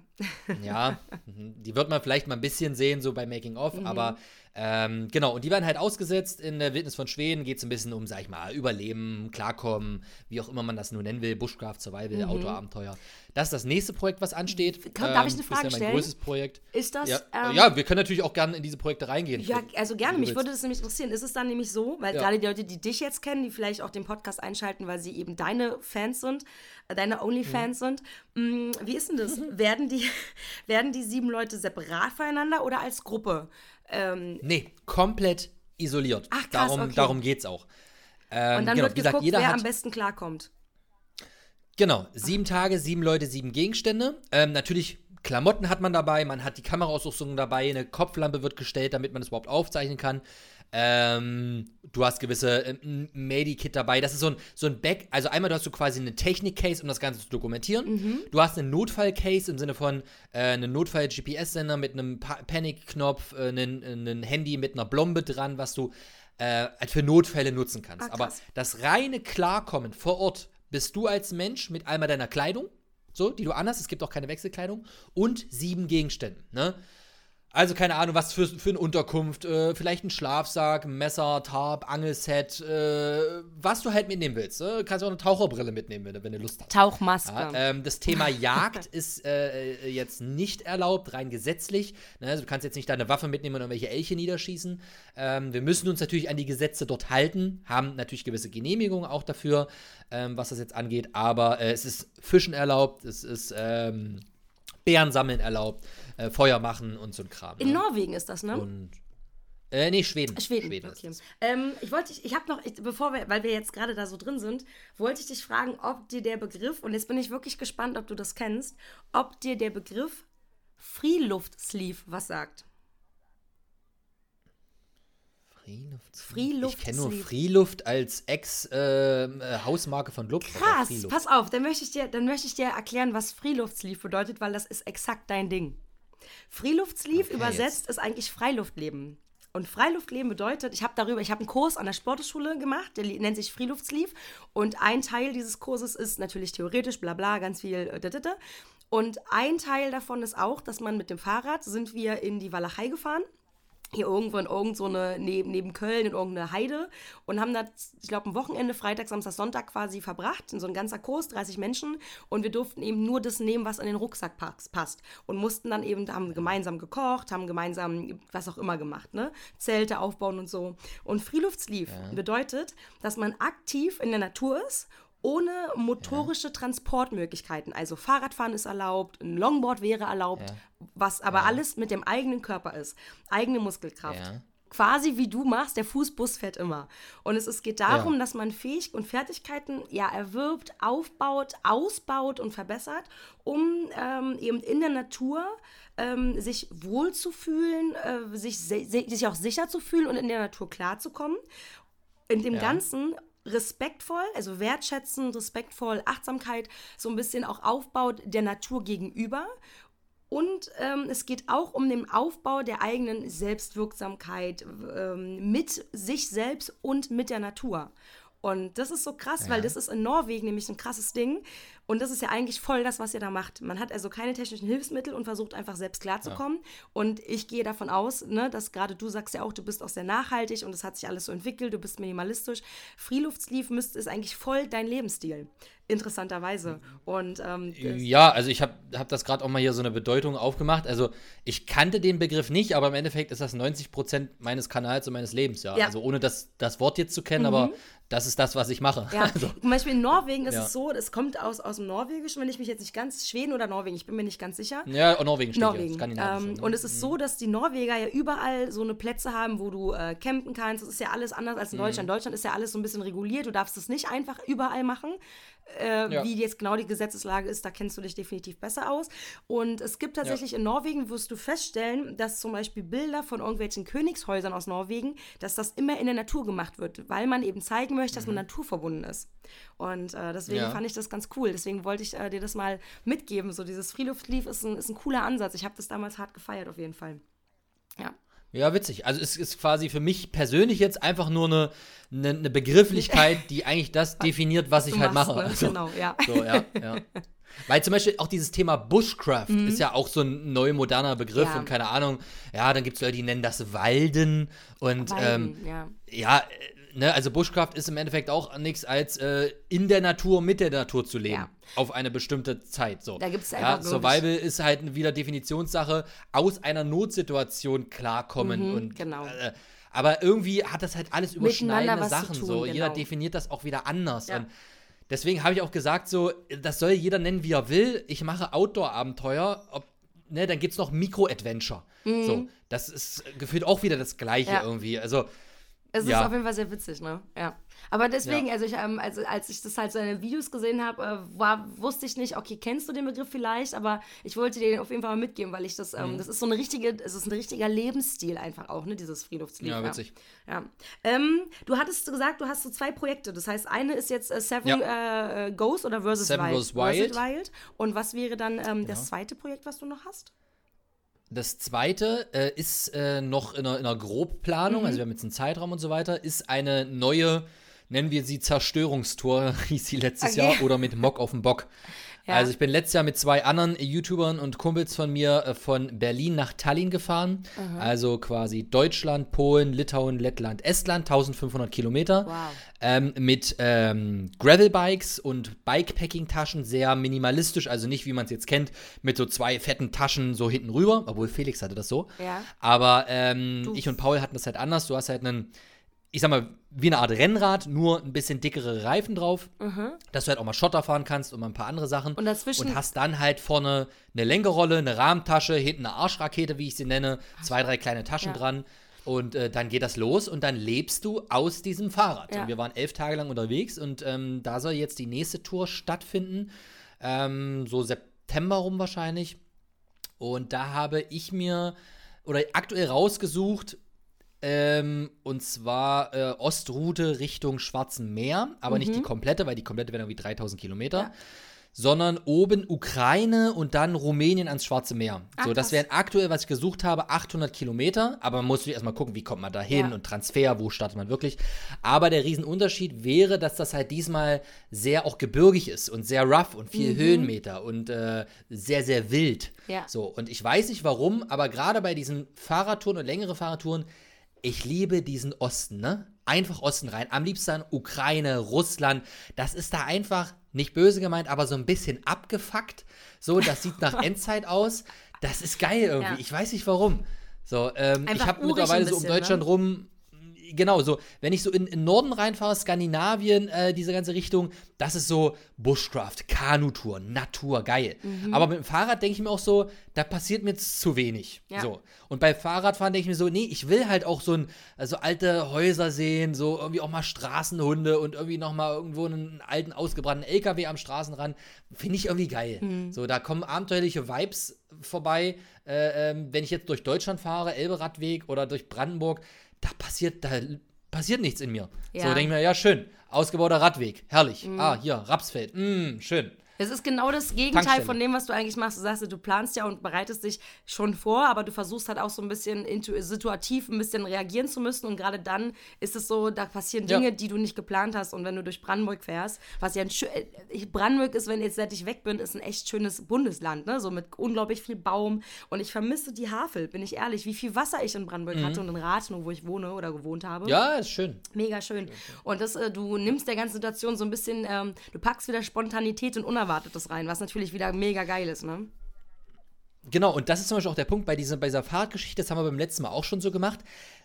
Ja, mhm. die wird man vielleicht mal ein bisschen sehen, so bei Making of, Mhm. aber ähm, genau, und die werden halt ausgesetzt in der Wildnis von Schweden, geht es ein bisschen um, sag ich mal, Überleben, Klarkommen, wie auch immer man das nur nennen will, Bushcraft, Survival, Outdoor-Abenteuer. Das ist das nächste Projekt, was ansteht. Mhm. Komm, darf ich eine ist Frage ja mein stellen? größtes Projekt. Ist das, Ja, ähm, ja, wir können natürlich auch gerne in diese Projekte reingehen. Ja, also gerne, mich würde das nämlich interessieren. Ist es dann nämlich so, weil Ja. gerade die Leute, die dich jetzt kennen, die vielleicht auch den Podcast einschalten, weil sie eben deine Fans sind, äh, deine Only-Fans Mhm. sind, mh, wie ist denn das? werden, die, werden die sieben Leute separat voneinander oder als Gruppe? Ähm, Nee, komplett isoliert. Ach, krass, darum, okay. darum geht es auch. Ähm, und dann genau, wird gesagt, geguckt, wer am besten klarkommt. Genau, sieben Tage, sieben Leute, sieben Gegenstände. Ähm, natürlich, Klamotten hat man dabei, man hat die Kameraausrüstung dabei, eine Kopflampe wird gestellt, damit man das überhaupt aufzeichnen kann. Ähm, du hast gewisse äh, ein Medi-Kit dabei. Das ist so ein, so ein Back, also einmal du hast du quasi eine Technik-Case, um das Ganze zu dokumentieren. Du hast einen Notfall-Case im Sinne von äh, einen Notfall-GPS-Sender mit einem Pa- Panic-Knopf, äh, einen, einen Handy mit einer Blombe dran, was du äh, halt für Notfälle nutzen kannst. Ah, Aber das reine Klarkommen vor Ort bist du als Mensch mit einmal deiner Kleidung, so, die du anhast, es gibt auch keine Wechselkleidung, und sieben Gegenständen, ne? Also keine Ahnung, was für, für eine Unterkunft, äh, vielleicht ein Schlafsack, Messer, Tarp, Angelset, äh, was du halt mitnehmen willst. Ne? Kannst auch eine Taucherbrille mitnehmen, wenn, du- wenn du Lust hast. Tauchmaske. Ja, ähm, das Thema Jagd ist äh, jetzt nicht erlaubt, rein gesetzlich. Ne, also du kannst jetzt nicht deine Waffe mitnehmen und irgendwelche Elche niederschießen. Ähm, wir müssen uns natürlich an die Gesetze dort halten, haben natürlich gewisse Genehmigungen auch dafür, ähm, was das jetzt angeht. Aber äh, es ist Fischen erlaubt, es ist ähm, Bären sammeln erlaubt, äh, Feuer machen und so ein Kram. In ne? Norwegen ist das, ne? Und äh, nee, Schweden. Schweden, ist okay. Ähm, ich wollte, ich, ich habe noch, ich, bevor wir, weil wir jetzt gerade da so drin sind, wollte ich dich fragen, ob dir der Begriff, und jetzt bin ich wirklich gespannt, ob du das kennst, ob dir der Begriff Freeluft-Sleeve was sagt. Freeluft. Freeluft Ich kenne nur. Freeluft als Ex-Hausmarke von Lufthansa. Krass, pass auf, dann möchte ich dir, dann möchte ich dir erklären, was Freeluft-Sleeve bedeutet, weil das ist exakt dein Ding. Freeluft-Sleeve Okay, übersetzt ist eigentlich Freiluftleben. Und Freiluftleben bedeutet, ich habe darüber, ich habe einen Kurs an der Sportschule gemacht, der nennt sich Freeluftsleeve. Und ein Teil dieses Kurses ist natürlich theoretisch, bla bla, ganz viel. Äh, da, da, da. Und ein Teil davon ist auch, dass man mit dem Fahrrad sind wir in die Walachei gefahren hier irgendwo in irgend so eine, neben, neben Köln in irgendeine Heide und haben da, ich glaube, ein Wochenende, Freitag, Samstag, Sonntag quasi verbracht, in so ein ganzer Kurs, 30 Menschen und wir durften eben nur das nehmen, was in den Rucksack pass- passt und mussten dann eben, haben gemeinsam gekocht, haben gemeinsam was auch immer gemacht, ne, Zelte aufbauen und so. Und Freeluftsleave bedeutet, dass man aktiv in der Natur ist ohne motorische Transportmöglichkeiten. Also Fahrradfahren ist erlaubt, ein Longboard wäre erlaubt, was aber alles mit dem eigenen Körper ist. Eigene Muskelkraft. Ja. Quasi wie du machst, der Fußbus fährt immer. Und es, es geht darum, Ja. dass man Fähig und Fertigkeiten ja erwirbt, aufbaut, ausbaut und verbessert, um ähm, eben in der Natur ähm, sich wohlzufühlen, äh, sich, sich auch sicher zu fühlen und in der Natur klarzukommen in dem Ja. Ganzen respektvoll, also wertschätzend, respektvoll, Achtsamkeit, so ein bisschen auch aufbaut der Natur gegenüber. Und ähm, es geht auch um den Aufbau der eigenen Selbstwirksamkeit ähm, mit sich selbst und mit der Natur. Und das ist so krass, weil das ist in Norwegen nämlich ein krasses Ding. Und das ist ja eigentlich voll das, was ihr da macht. Man hat also keine technischen Hilfsmittel und versucht einfach selbst klarzukommen. Und ich gehe davon aus, ne, dass gerade du sagst ja auch, du bist auch sehr nachhaltig und es hat sich alles so entwickelt, du bist minimalistisch. Freeluftsleave müsste ist eigentlich voll dein Lebensstil. Interessanterweise. Und ähm, Ja, also ich habe hab das gerade auch mal hier so eine Bedeutung aufgemacht. Also ich kannte den Begriff nicht, aber im Endeffekt ist das 90 Prozent meines Kanals und meines Lebens, ja. Ja. Mhm. Also ohne das, das Wort jetzt zu kennen, aber das ist das, was ich mache. Ja, Also, zum Beispiel in Norwegen ist Ja. es so, das kommt aus, aus dem Norwegischen, wenn ich mich jetzt nicht ganz, Schweden oder Norwegen, ich bin mir nicht ganz sicher. ja, und Norwegen steht Norwegen. hier. Ähm, ne? und es ist so, dass die Norweger ja überall so eine Plätze haben, wo du äh, campen kannst. Das ist ja alles anders als in Mhm. Deutschland. Deutschland ist ja alles so ein bisschen reguliert. Du darfst es nicht einfach überall machen. Äh, Ja. Wie jetzt genau die Gesetzeslage ist, da kennst du dich definitiv besser aus. Und es gibt tatsächlich in Norwegen, wirst du feststellen, dass zum Beispiel Bilder von irgendwelchen Königshäusern aus Norwegen, dass das immer in der Natur gemacht wird, weil man eben zeigen möchte, dass man naturverbunden ist. Und äh, deswegen Mhm. Ja. fand ich das ganz cool. Deswegen wollte ich äh, dir das mal mitgeben. So dieses Freeluftleaf ist ein, ist ein cooler Ansatz. Ich habe das damals hart gefeiert auf jeden Fall. Ja. Witzig. Also es ist quasi für mich persönlich jetzt einfach nur eine, eine, eine Begrifflichkeit, die eigentlich das definiert, was, ich halt machst, mache. ne? Also, Genau, ja. So, ja, ja. Weil zum Beispiel auch dieses Thema Bushcraft ist ja auch so ein neu moderner Begriff Mhm. Ja. und keine Ahnung. Ja, dann gibt es Leute, die nennen das Walden und ähm, Weiden, ja. ja, äh, ne, also Bushcraft ist im Endeffekt auch nichts als äh, in der Natur, mit der Natur zu leben. Ja. Auf eine bestimmte Zeit. So. Da gibt's ja, einfach, ich- Survival ist halt wieder Definitionssache, aus einer Notsituation klarkommen und genau. äh, aber irgendwie hat das halt alles überschneidende Sachen. tun, so. Jeder genau. definiert das auch wieder anders. Ja. Und deswegen habe ich auch gesagt, so, das soll jeder nennen, wie er will. Ich mache Outdoor-Abenteuer, ob, ne, dann gibt es noch Mikro-Adventure. So, das ist gefühlt auch wieder das Gleiche Mhm. Ja. irgendwie. Also, Es Ja. ist auf jeden Fall sehr witzig, ne? Ja. Aber deswegen, Ja. also, ich, ähm, also als ich das halt so in den Videos gesehen habe, äh, war, wusste ich nicht, okay, kennst du den Begriff vielleicht, aber ich wollte dir den auf jeden Fall mal mitgeben, weil ich das, Mhm. ähm, das ist so eine richtige, es ist ein richtiger Lebensstil einfach auch, ne, dieses Friedhofsleben. Ja, witzig. Ja. Ähm, du hattest gesagt, du hast so zwei Projekte. Das heißt, eine ist jetzt äh, Seven äh, Goes oder Versus Seven Wild. Goes Wild. Wild. Und was wäre dann ähm, das zweite Projekt, was du noch hast? Das zweite äh, ist äh, noch in einer, in einer Grobplanung, Mhm. also wir haben jetzt einen Zeitraum und so weiter, ist eine neue, nennen wir sie Zerstörungstour, hieß sie letztes Okay. Jahr, oder mit Mock auf dem Bock. Ja. Also ich bin letztes Jahr mit zwei anderen YouTubern und Kumpels von mir äh, von Berlin nach Tallinn gefahren. Also quasi Deutschland, Polen, Litauen, Lettland, Estland, 1500 Kilometer. Wow. Ähm, mit ähm, Gravelbikes und Bikepacking-Taschen, sehr minimalistisch, also nicht wie man es jetzt kennt, mit so zwei fetten Taschen so hinten rüber, obwohl Felix hatte das so. Ja. Aber ähm, ich und Paul hatten das halt anders. Du hast halt einen, ich sag mal, wie eine Art Rennrad, nur ein bisschen dickere Reifen drauf, dass du halt auch mal Schotter fahren kannst und mal ein paar andere Sachen. Und dazwischen- Und hast dann halt vorne eine Lenkerrolle, eine Rahmentasche, hinten eine Arschrakete, wie ich sie nenne, zwei, drei kleine Taschen Ja. dran. Und äh, dann geht das los und dann lebst du aus diesem Fahrrad. Ja. Und wir waren elf Tage lang unterwegs und ähm, da soll jetzt die nächste Tour stattfinden. Ähm, so September rum wahrscheinlich. Und da habe ich mir oder aktuell rausgesucht, ähm, und zwar äh, Ostroute Richtung Schwarzen Meer, aber nicht die komplette, weil die komplette wäre irgendwie 3000 Kilometer. Mhm. Ja. Sondern oben Ukraine und dann Rumänien ans Schwarze Meer. Ach, so, das wären aktuell, was ich gesucht habe, 800 Kilometer. Aber man muss natürlich erstmal gucken, wie kommt man da hin Ja. und Transfer, wo startet man wirklich. Aber der Riesenunterschied wäre, dass das halt diesmal sehr auch gebirgig ist und sehr rough und viel Höhenmeter und äh, sehr, sehr wild. Ja. So, und ich weiß nicht warum, aber gerade bei diesen Fahrradtouren und längere Fahrradtouren, ich liebe diesen Osten, ne? Einfach Osten rein. Am liebsten Ukraine, Russland. Das ist da einfach, nicht böse gemeint, aber so ein bisschen abgefuckt. So, das sieht nach Endzeit aus. Das ist geil irgendwie. Ja. Ich weiß nicht warum. So, ähm, ich habe mittlerweile ein so um bisschen, ne? Deutschland rum. Genau, so, wenn ich so in, in Norden reinfahre, Skandinavien, äh, diese ganze Richtung, das ist so Bushcraft, Kanutour, Natur, geil. Mhm. Aber mit dem Fahrrad denke ich mir auch so, da passiert mir zu wenig. Ja. So. Und bei Fahrradfahren denke ich mir so, nee, ich will halt auch so ein, also alte Häuser sehen, so irgendwie auch mal Straßenhunde und irgendwie noch mal irgendwo einen alten ausgebrannten LKW am Straßenrand. Finde ich irgendwie geil. Mhm. So, da kommen abenteuerliche Vibes vorbei. Äh, ähm, wenn ich jetzt durch Deutschland fahre, Elberadweg oder durch Brandenburg, da passiert, da passiert nichts in mir. So Ja. Mhm. denke ich mir, ja, schön. Ausgebauter Radweg, herrlich. Ah, hier, Rapsfeld, mm, schön. Es ist genau das Gegenteil von dem, was du eigentlich machst. Du sagst, du planst ja und bereitest dich schon vor, aber du versuchst halt auch so ein bisschen situativ ein bisschen reagieren zu müssen. Und gerade dann ist es so, da passieren Ja. Dinge, die du nicht geplant hast. Und wenn du durch Brandenburg fährst, was ja ein schön. ich- Brandenburg ist, wenn jetzt seit ich weg bin, ist ein echt schönes Bundesland, ne? So mit unglaublich viel Baum. Und ich vermisse die Havel, bin ich ehrlich, wie viel Wasser ich in Brandenburg hatte und in Rathenau, wo ich wohne oder gewohnt habe. Mhm. Ja, ist schön. Mega schön. Und das, äh, du nimmst der ganzen Situation so ein bisschen, ähm, du packst wieder Spontanität und Unerwartetes rein, was natürlich wieder mega geil ist, ne? Genau, und das ist zum Beispiel auch der Punkt bei dieser, bei dieser Fahrradgeschichte, das haben wir beim letzten Mal auch schon so gemacht.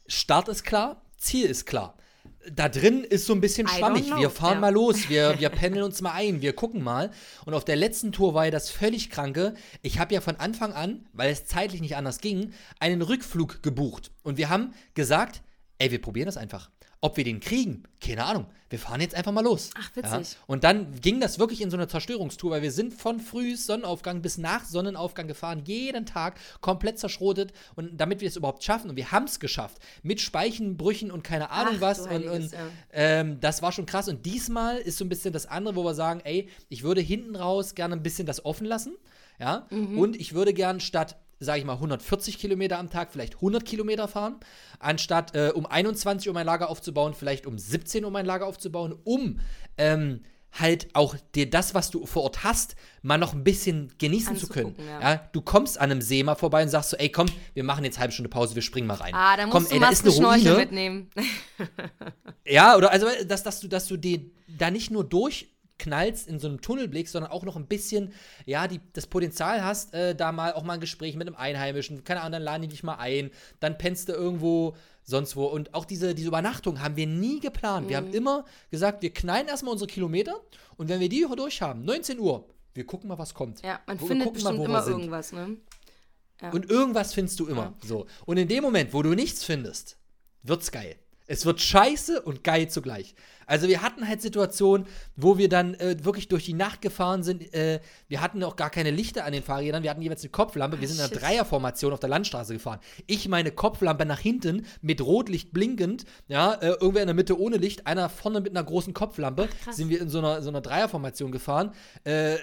Start ist klar, Ziel ist klar. Da drin ist so ein bisschen schwammig. Wir fahren ja. mal los, wir, wir pendeln uns mal ein, wir gucken mal. Und auf der letzten Tour war ja das völlig kranke. Ich habe ja von Anfang an, weil es zeitlich nicht anders ging, einen Rückflug gebucht. Und wir haben gesagt, ey, wir probieren das einfach. Ob wir den kriegen, keine Ahnung. Wir fahren jetzt einfach mal los. Ach, witzig. Und dann ging das wirklich in so eine Zerstörungstour, weil wir sind von früh Sonnenaufgang bis nach Sonnenaufgang gefahren, jeden Tag komplett zerschrotet. Und damit wir es überhaupt schaffen, und wir haben es geschafft, mit Speichenbrüchen und keine Ahnung Ach, was. Und, und ja. ähm, das war schon krass. Und diesmal ist so ein bisschen das andere, wo wir sagen, ey, ich würde hinten raus gerne ein bisschen das offen lassen. Ja. Mhm. Und ich würde gern statt sage ich mal, 140 Kilometer am Tag, vielleicht 100 Kilometer fahren, anstatt äh, um 21 Uhr mein Lager aufzubauen, vielleicht um 17 Uhr mein Lager aufzubauen, um ähm, halt auch dir das, was du vor Ort hast, mal noch ein bisschen genießen zu können. Ja. ja. du kommst an einem See mal vorbei und sagst so, ey, komm, wir machen jetzt halbe Stunde Pause, wir springen mal rein. Ah, da musst komm, du ey, da ist eine Ruine. mitnehmen. Ja, oder also, dass, dass du, dass du die da nicht nur durchknallst in so einem Tunnelblick, sondern auch noch ein bisschen, ja, die, das Potenzial hast, äh, da mal auch mal ein Gespräch mit einem Einheimischen, keine Ahnung, dann laden die dich mal ein, dann pennst du irgendwo sonst wo. Und auch diese, diese Übernachtung haben wir nie geplant. Wir Mhm. haben immer gesagt, wir knallen erstmal unsere Kilometer und wenn wir die durch haben, 19 Uhr, wir gucken mal, was kommt. Ja, man Wir findet mal, bestimmt wo wir immer irgendwas, ne? Ja. Und irgendwas findest du immer. So. Und in dem Moment, wo du nichts findest, wird's geil. Es wird scheiße und geil zugleich. Also wir hatten halt Situationen, wo wir dann äh, wirklich durch die Nacht gefahren sind. Äh, wir hatten auch gar keine Lichter an den Fahrrädern. Wir hatten jeweils eine Kopflampe. Wir sind in einer. Dreierformation auf der Landstraße gefahren. Ich meine Kopflampe nach hinten mit Rotlicht blinkend. Ja, äh, irgendwer in der Mitte ohne Licht. Einer vorne mit einer großen Kopflampe. krass. sind wir in so einer, so einer Dreierformation gefahren. Äh,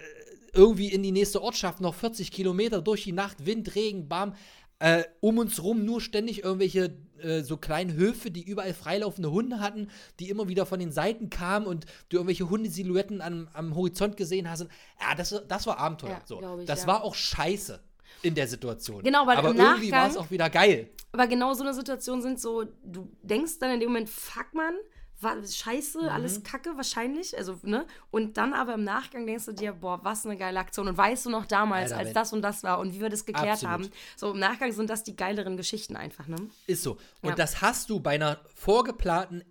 irgendwie in die nächste Ortschaft noch 40 Kilometer durch die Nacht, Wind, Regen, Bam. Äh, um uns rum nur ständig irgendwelche äh, so kleinen Höfe, die überall freilaufende Hunde hatten, die immer wieder von den Seiten kamen und du irgendwelche Hundesilhouetten am, am Horizont gesehen hast. Und, ja, das, das war Abenteuer. Ja, so. ich, das ja. war auch scheiße in der Situation. Genau, weil Aber irgendwie war es auch wieder geil. Aber genau so eine Situation sind so, du denkst dann in dem Moment, fuck man, war scheiße, Mhm. alles kacke wahrscheinlich, also, ne? Und dann aber im Nachgang denkst du dir, boah, was eine geile Aktion. Und weißt du noch damals, Alter, als das und das war und wie wir das geklärt Absolut. haben. So im Nachgang sind das die geileren Geschichten einfach, ne? Ist so. Und Ja. das hast du bei einer vorgeplanten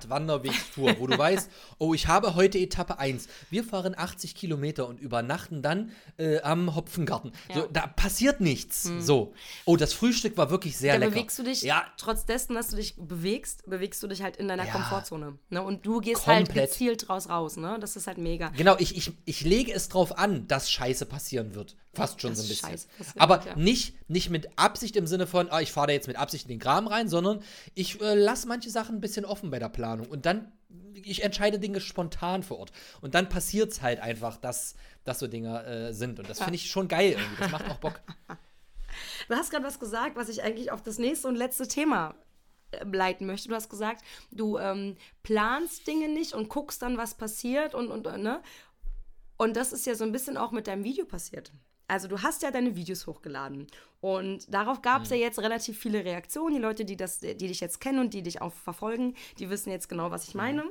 Elbe-Radwanderwegstour, wo du weißt, oh, ich habe heute Etappe 1. Wir fahren 80 Kilometer und übernachten dann äh, am Hopfengarten. So, Ja. da passiert nichts. So. Oh, das Frühstück war wirklich sehr Da lecker. bewegst du dich, Ja, trotz dessen, dass du dich bewegst, bewegst du dich halt in deiner Ja. Komfortzone. Ne? Und du gehst halt Komplett. gezielt draus raus, ne? Das ist halt mega. Genau, ich, ich, ich lege es drauf an, dass Scheiße passieren wird. Fast schon Dass so ein bisschen. Scheiße passieren Aber ja. nicht, nicht mit Absicht im Sinne von, ah, ich fahre da jetzt mit Absicht in den Graben rein, sondern ich äh, lasse manche Sachen ein bisschen offen bei der Planung. Und dann, ich entscheide Dinge spontan vor Ort. Und dann passiert es halt einfach, dass, dass so Dinge äh, sind. Und das finde ich schon geil irgendwie. Das macht auch Bock. Du hast gerade was gesagt, was ich eigentlich auf das nächste und letzte Thema äh, leiten möchte. Du hast gesagt, du ähm, planst Dinge nicht und guckst dann, was passiert und, und, ne? Und das ist ja so ein bisschen auch mit deinem Video passiert. Also du hast ja deine Videos hochgeladen und darauf gab Mhm. es ja jetzt relativ viele Reaktionen. Die Leute, die, das, die dich jetzt kennen und die dich auch verfolgen, die wissen jetzt genau, was ich meine.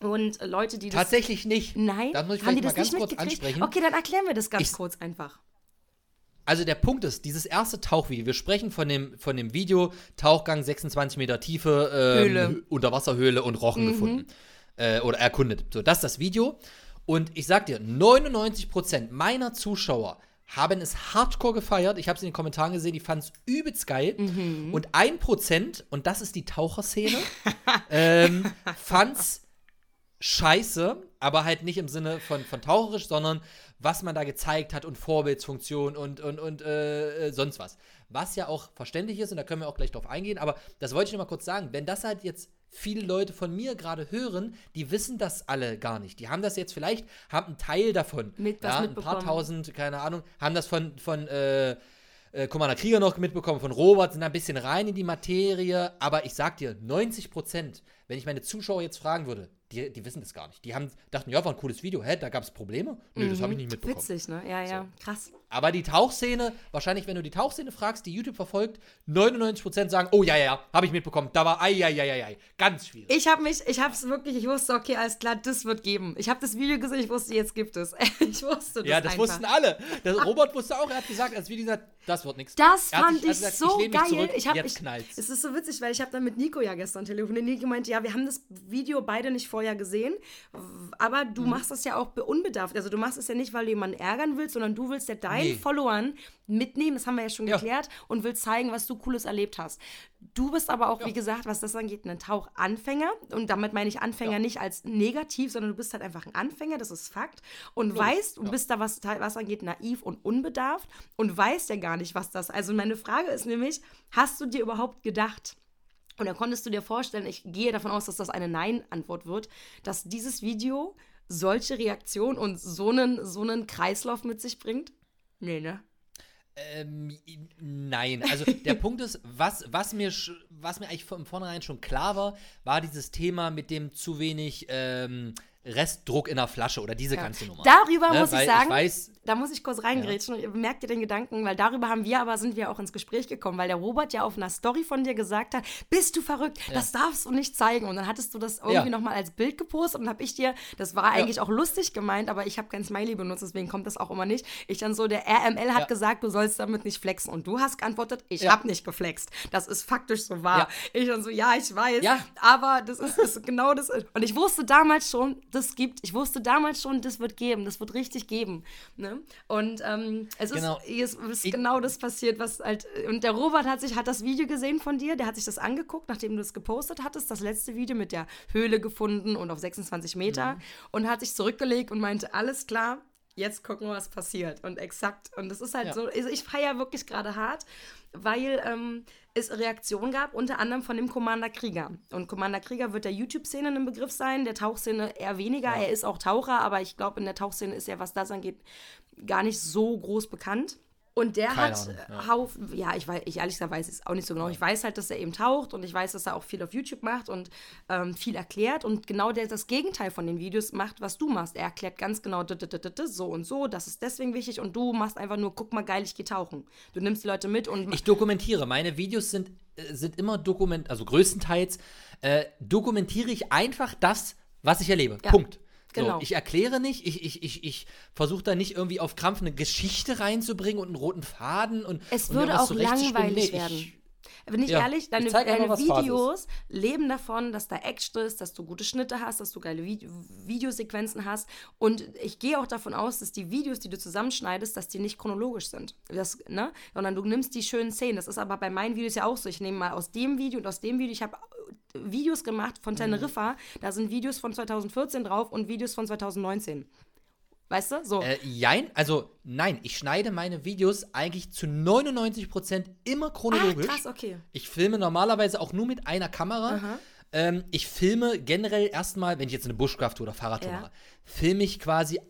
Und Leute, die das... Tatsächlich nicht. Nein, Da muss ich haben die mal das ganz nicht kurz mitgekriegt? ansprechen. Okay, dann erklären wir das ganz Ich- kurz einfach. Also der Punkt ist, dieses erste Tauchvideo, wir sprechen von dem, von dem Video Tauchgang 26 Meter Tiefe, ähm, Höhle. Hö- Unterwasserhöhle und Rochen gefunden. Äh, oder erkundet. So, das ist das Video. Und ich sag dir, 99% meiner Zuschauer haben es hardcore gefeiert. Ich habe es in den Kommentaren gesehen, die fanden es übelst geil. Und 1%, und das ist die Taucherszene, ähm, fand's scheiße, aber halt nicht im Sinne von, von taucherisch, sondern was man da gezeigt hat und Vorbildsfunktion und, und, und äh, äh, sonst was. Was ja auch verständlich ist und da können wir auch gleich drauf eingehen, aber das wollte ich noch mal kurz sagen. Wenn das halt jetzt viele Leute von mir gerade hören, die wissen das alle gar nicht. Die haben das jetzt vielleicht, haben einen Teil davon, Mit was ja, ein paar tausend, keine Ahnung, haben das von, von äh, äh, Commander Krieger noch mitbekommen, von Robert, sind da ein bisschen rein in die Materie, aber ich sag dir, 90 Prozent, wenn ich meine Zuschauer jetzt fragen würde, die, die wissen das gar nicht. Die haben, dachten, ja, war ein cooles Video, hä, da gab es Probleme? Nö, das habe ich nicht mitbekommen. Witzig, ne? Ja, ja, krass. Aber die Tauchszene, wahrscheinlich, wenn du die Tauchszene fragst, die YouTube verfolgt, 99% sagen, oh ja, ja, ja, habe ich mitbekommen, da war, ei, ei, ei, ei, ei, ganz schwierig. Ich habe mich, ich habe es wirklich, ich wusste, okay, alles klar, das wird geben. Ich habe das Video gesehen, ich wusste, jetzt gibt es. Ich wusste das ja, das einfach. wussten alle. Das, Robert wusste auch, er hat gesagt, als Video gesagt, das wird nichts. Das fand sich- ich gesagt, so mich geil. Zurück, ich hab, jetzt ich, knallt's. Es ist so witzig, weil ich habe dann mit Nico ja gestern telefoniert. Nico meinte, ja, wir haben das Video beide nicht vorher gesehen, aber du Mhm. machst das ja auch be- unbedarft. Also du machst es ja nicht, weil du jemanden ärgern willst, sondern du willst ja deinen Nee. Followern mitnehmen, das haben wir ja schon Ja. geklärt, und willst zeigen, was du Cooles erlebt hast. Du bist aber auch, wie gesagt, was das angeht, ein Tauchanfänger. Und damit meine ich Anfänger Ja. nicht als negativ, sondern du bist halt einfach ein Anfänger, das ist Fakt. Und weißt, und bist da, was, was angeht, naiv und unbedarft und weißt ja gar nicht, was das. Also meine Frage ist nämlich, hast du dir überhaupt gedacht, und dann konntest du dir vorstellen, ich gehe davon aus, dass das eine Nein-Antwort wird, dass dieses Video solche Reaktionen und so einen, so einen Kreislauf mit sich bringt? Nee, ne? Ähm, nein, also der Punkt ist, was, was, mir, was mir eigentlich von vornherein schon klar war, war dieses Thema mit dem zu wenig ähm, Restdruck in der Flasche oder diese ja. ganze Nummer. Darüber ne? muss ich sagen, ich weiß, da muss ich kurz reingrätschen. Ja. Merkt ihr den Gedanken? Weil darüber haben wir aber, sind wir auch ins Gespräch gekommen, weil der Robert ja auf einer Story von dir gesagt hat, bist du verrückt, ja. das darfst du nicht zeigen. Und dann hattest du das irgendwie ja. nochmal als Bild gepostet und habe ich dir, das war eigentlich auch lustig gemeint, aber ich habe kein Smiley benutzt, deswegen kommt das auch immer nicht. Ich dann so, der RML hat gesagt, du sollst damit nicht flexen. Und du hast geantwortet, ich habe nicht geflext. Das ist faktisch so wahr. Ich dann so, ja, ich weiß, aber das ist, ist genau das. Und ich wusste damals schon, das gibt, ich wusste damals schon, das wird geben, das wird richtig geben. Ne? Und ähm, es, genau. ist, es ist genau das passiert, was halt. Und der Robert hat sich, hat das Video gesehen von dir, der hat sich das angeguckt, nachdem du es gepostet hattest, das letzte Video mit der Höhle gefunden und auf 26 Meter mhm. und hat sich zurückgelegt und meinte, alles klar, jetzt gucken, was passiert. Und exakt. Und das ist halt ja. so, also ich feiere wirklich gerade hart, weil ähm, es Reaktionen gab, unter anderem von dem Commander Krieger. Und Commander Krieger wird der YouTube-Szene im Begriff sein, der Tauchszene eher weniger. Ja. Er ist auch Taucher, aber ich glaube, in der Tauchszene ist er, was das angeht, gar nicht so groß bekannt. Und der Keine hat Ahnung, ja. Haufen, ja, ich weiß, ich ehrlich gesagt weiß es auch nicht so genau. Ich weiß halt, dass er eben taucht und ich weiß, dass er auch viel auf YouTube macht und ähm, viel erklärt und genau der das Gegenteil von den Videos macht, was du machst. Er erklärt ganz genau so und so, das ist deswegen wichtig und du machst einfach nur, guck mal geil, ich gehe tauchen. Du nimmst die Leute mit und. Ich dokumentiere. Meine Videos sind, äh, sind immer dokument, also größtenteils äh, dokumentiere ich einfach das, was ich erlebe. Ja. Punkt. Genau. So, ich erkläre nicht, ich, ich, ich, ich versuche da nicht irgendwie auf Krampf eine Geschichte reinzubringen und einen roten Faden und. Es würde und auch langweilig nee, werden. Ich, bin ich ja, ehrlich, deine, deine Videos leben davon, dass da Action ist, dass du gute Schnitte hast, dass du geile Vide Videosequenzen hast. Und ich gehe auch davon aus, dass die Videos, die du zusammenschneidest, dass die nicht chronologisch sind. Das, ne? Sondern du nimmst die schönen Szenen. Das ist aber bei meinen Videos ja auch so. Ich nehme mal aus dem Video und aus dem Video. Ich habe Videos gemacht von mhm. Teneriffa. Mhm. Da sind Videos von 2014 drauf und Videos von 2019. Weißt du? So. Äh, jein, also nein, ich schneide meine Videos eigentlich zu 99% immer chronologisch. Ah, krass, okay. Ich filme normalerweise auch nur mit einer Kamera. Ähm, ich filme generell erstmal, wenn ich jetzt eine Bushcraft oder Fahrradtour ja. mache, filme ich quasi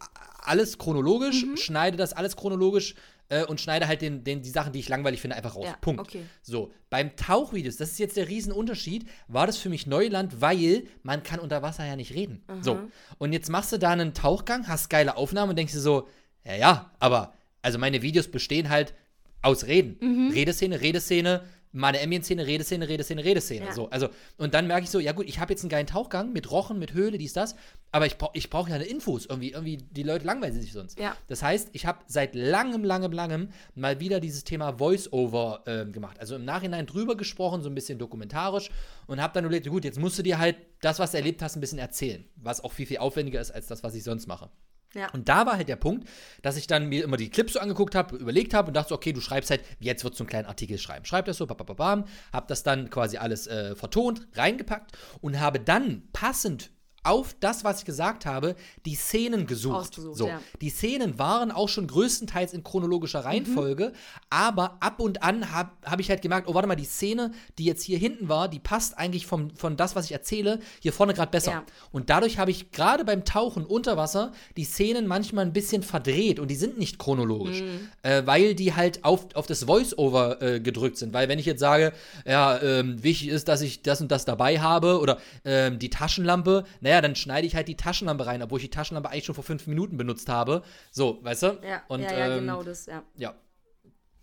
alles chronologisch, mhm. schneide das alles chronologisch äh, und schneide halt den, den, die Sachen, die ich langweilig finde, einfach raus. Ja, Punkt. Okay. So, beim Tauchvideos, das ist jetzt der Riesenunterschied, war das für mich Neuland, weil man kann unter Wasser ja nicht reden. Aha. So, und jetzt machst du da einen Tauchgang, hast geile Aufnahmen und denkst dir so, ja, ja, aber also meine Videos bestehen halt aus Reden. Mhm. Redeszene, Redeszene, meine Ambient-Szene, Redeszene, Redeszene, Redeszene. Ja. So, also, und dann merke ich so, ja gut, ich habe jetzt einen geilen Tauchgang mit Rochen, mit Höhle, dies, das, aber ich, brauch, ich brauche ja eine Infos. Irgendwie, irgendwie, die Leute langweilen sich sonst. Ja. Das heißt, ich habe seit langem, langem, langem mal wieder dieses Thema Voice-Over äh, gemacht. Also im Nachhinein drüber gesprochen, so ein bisschen dokumentarisch und habe dann überlegt, gut, jetzt musst du dir halt das, was du erlebt hast, ein bisschen erzählen. Was auch viel, viel aufwendiger ist als das, was ich sonst mache. Ja. Und da war halt der Punkt, dass ich dann mir immer die Clips so angeguckt habe, überlegt habe und dachte so, okay, du schreibst halt, jetzt wird so einen kleinen Artikel schreiben. Schreib das so, bababam, hab das dann quasi alles äh, vertont, reingepackt und habe dann passend auf das, was ich gesagt habe, die Szenen gesucht. so. Ja. Die Szenen waren auch schon größtenteils in chronologischer Reihenfolge, mhm. aber ab und an habe hab ich halt gemerkt, oh, warte mal, die Szene, die jetzt hier hinten war, die passt eigentlich vom, von das, was ich erzähle, hier vorne gerade besser. Ja. Und dadurch habe ich gerade beim Tauchen unter Wasser die Szenen manchmal ein bisschen verdreht und die sind nicht chronologisch, mhm. äh, weil die halt auf, auf das Voice-Over äh, gedrückt sind. Weil wenn ich jetzt sage, ja, ähm, wichtig ist, dass ich das und das dabei habe oder ähm, die Taschenlampe, naja, dann schneide ich halt die Taschenlampe rein, obwohl ich die Taschenlampe eigentlich schon vor fünf Minuten benutzt habe. So, weißt du? Ja, und, ja, ja ähm, genau das, ja. Ja.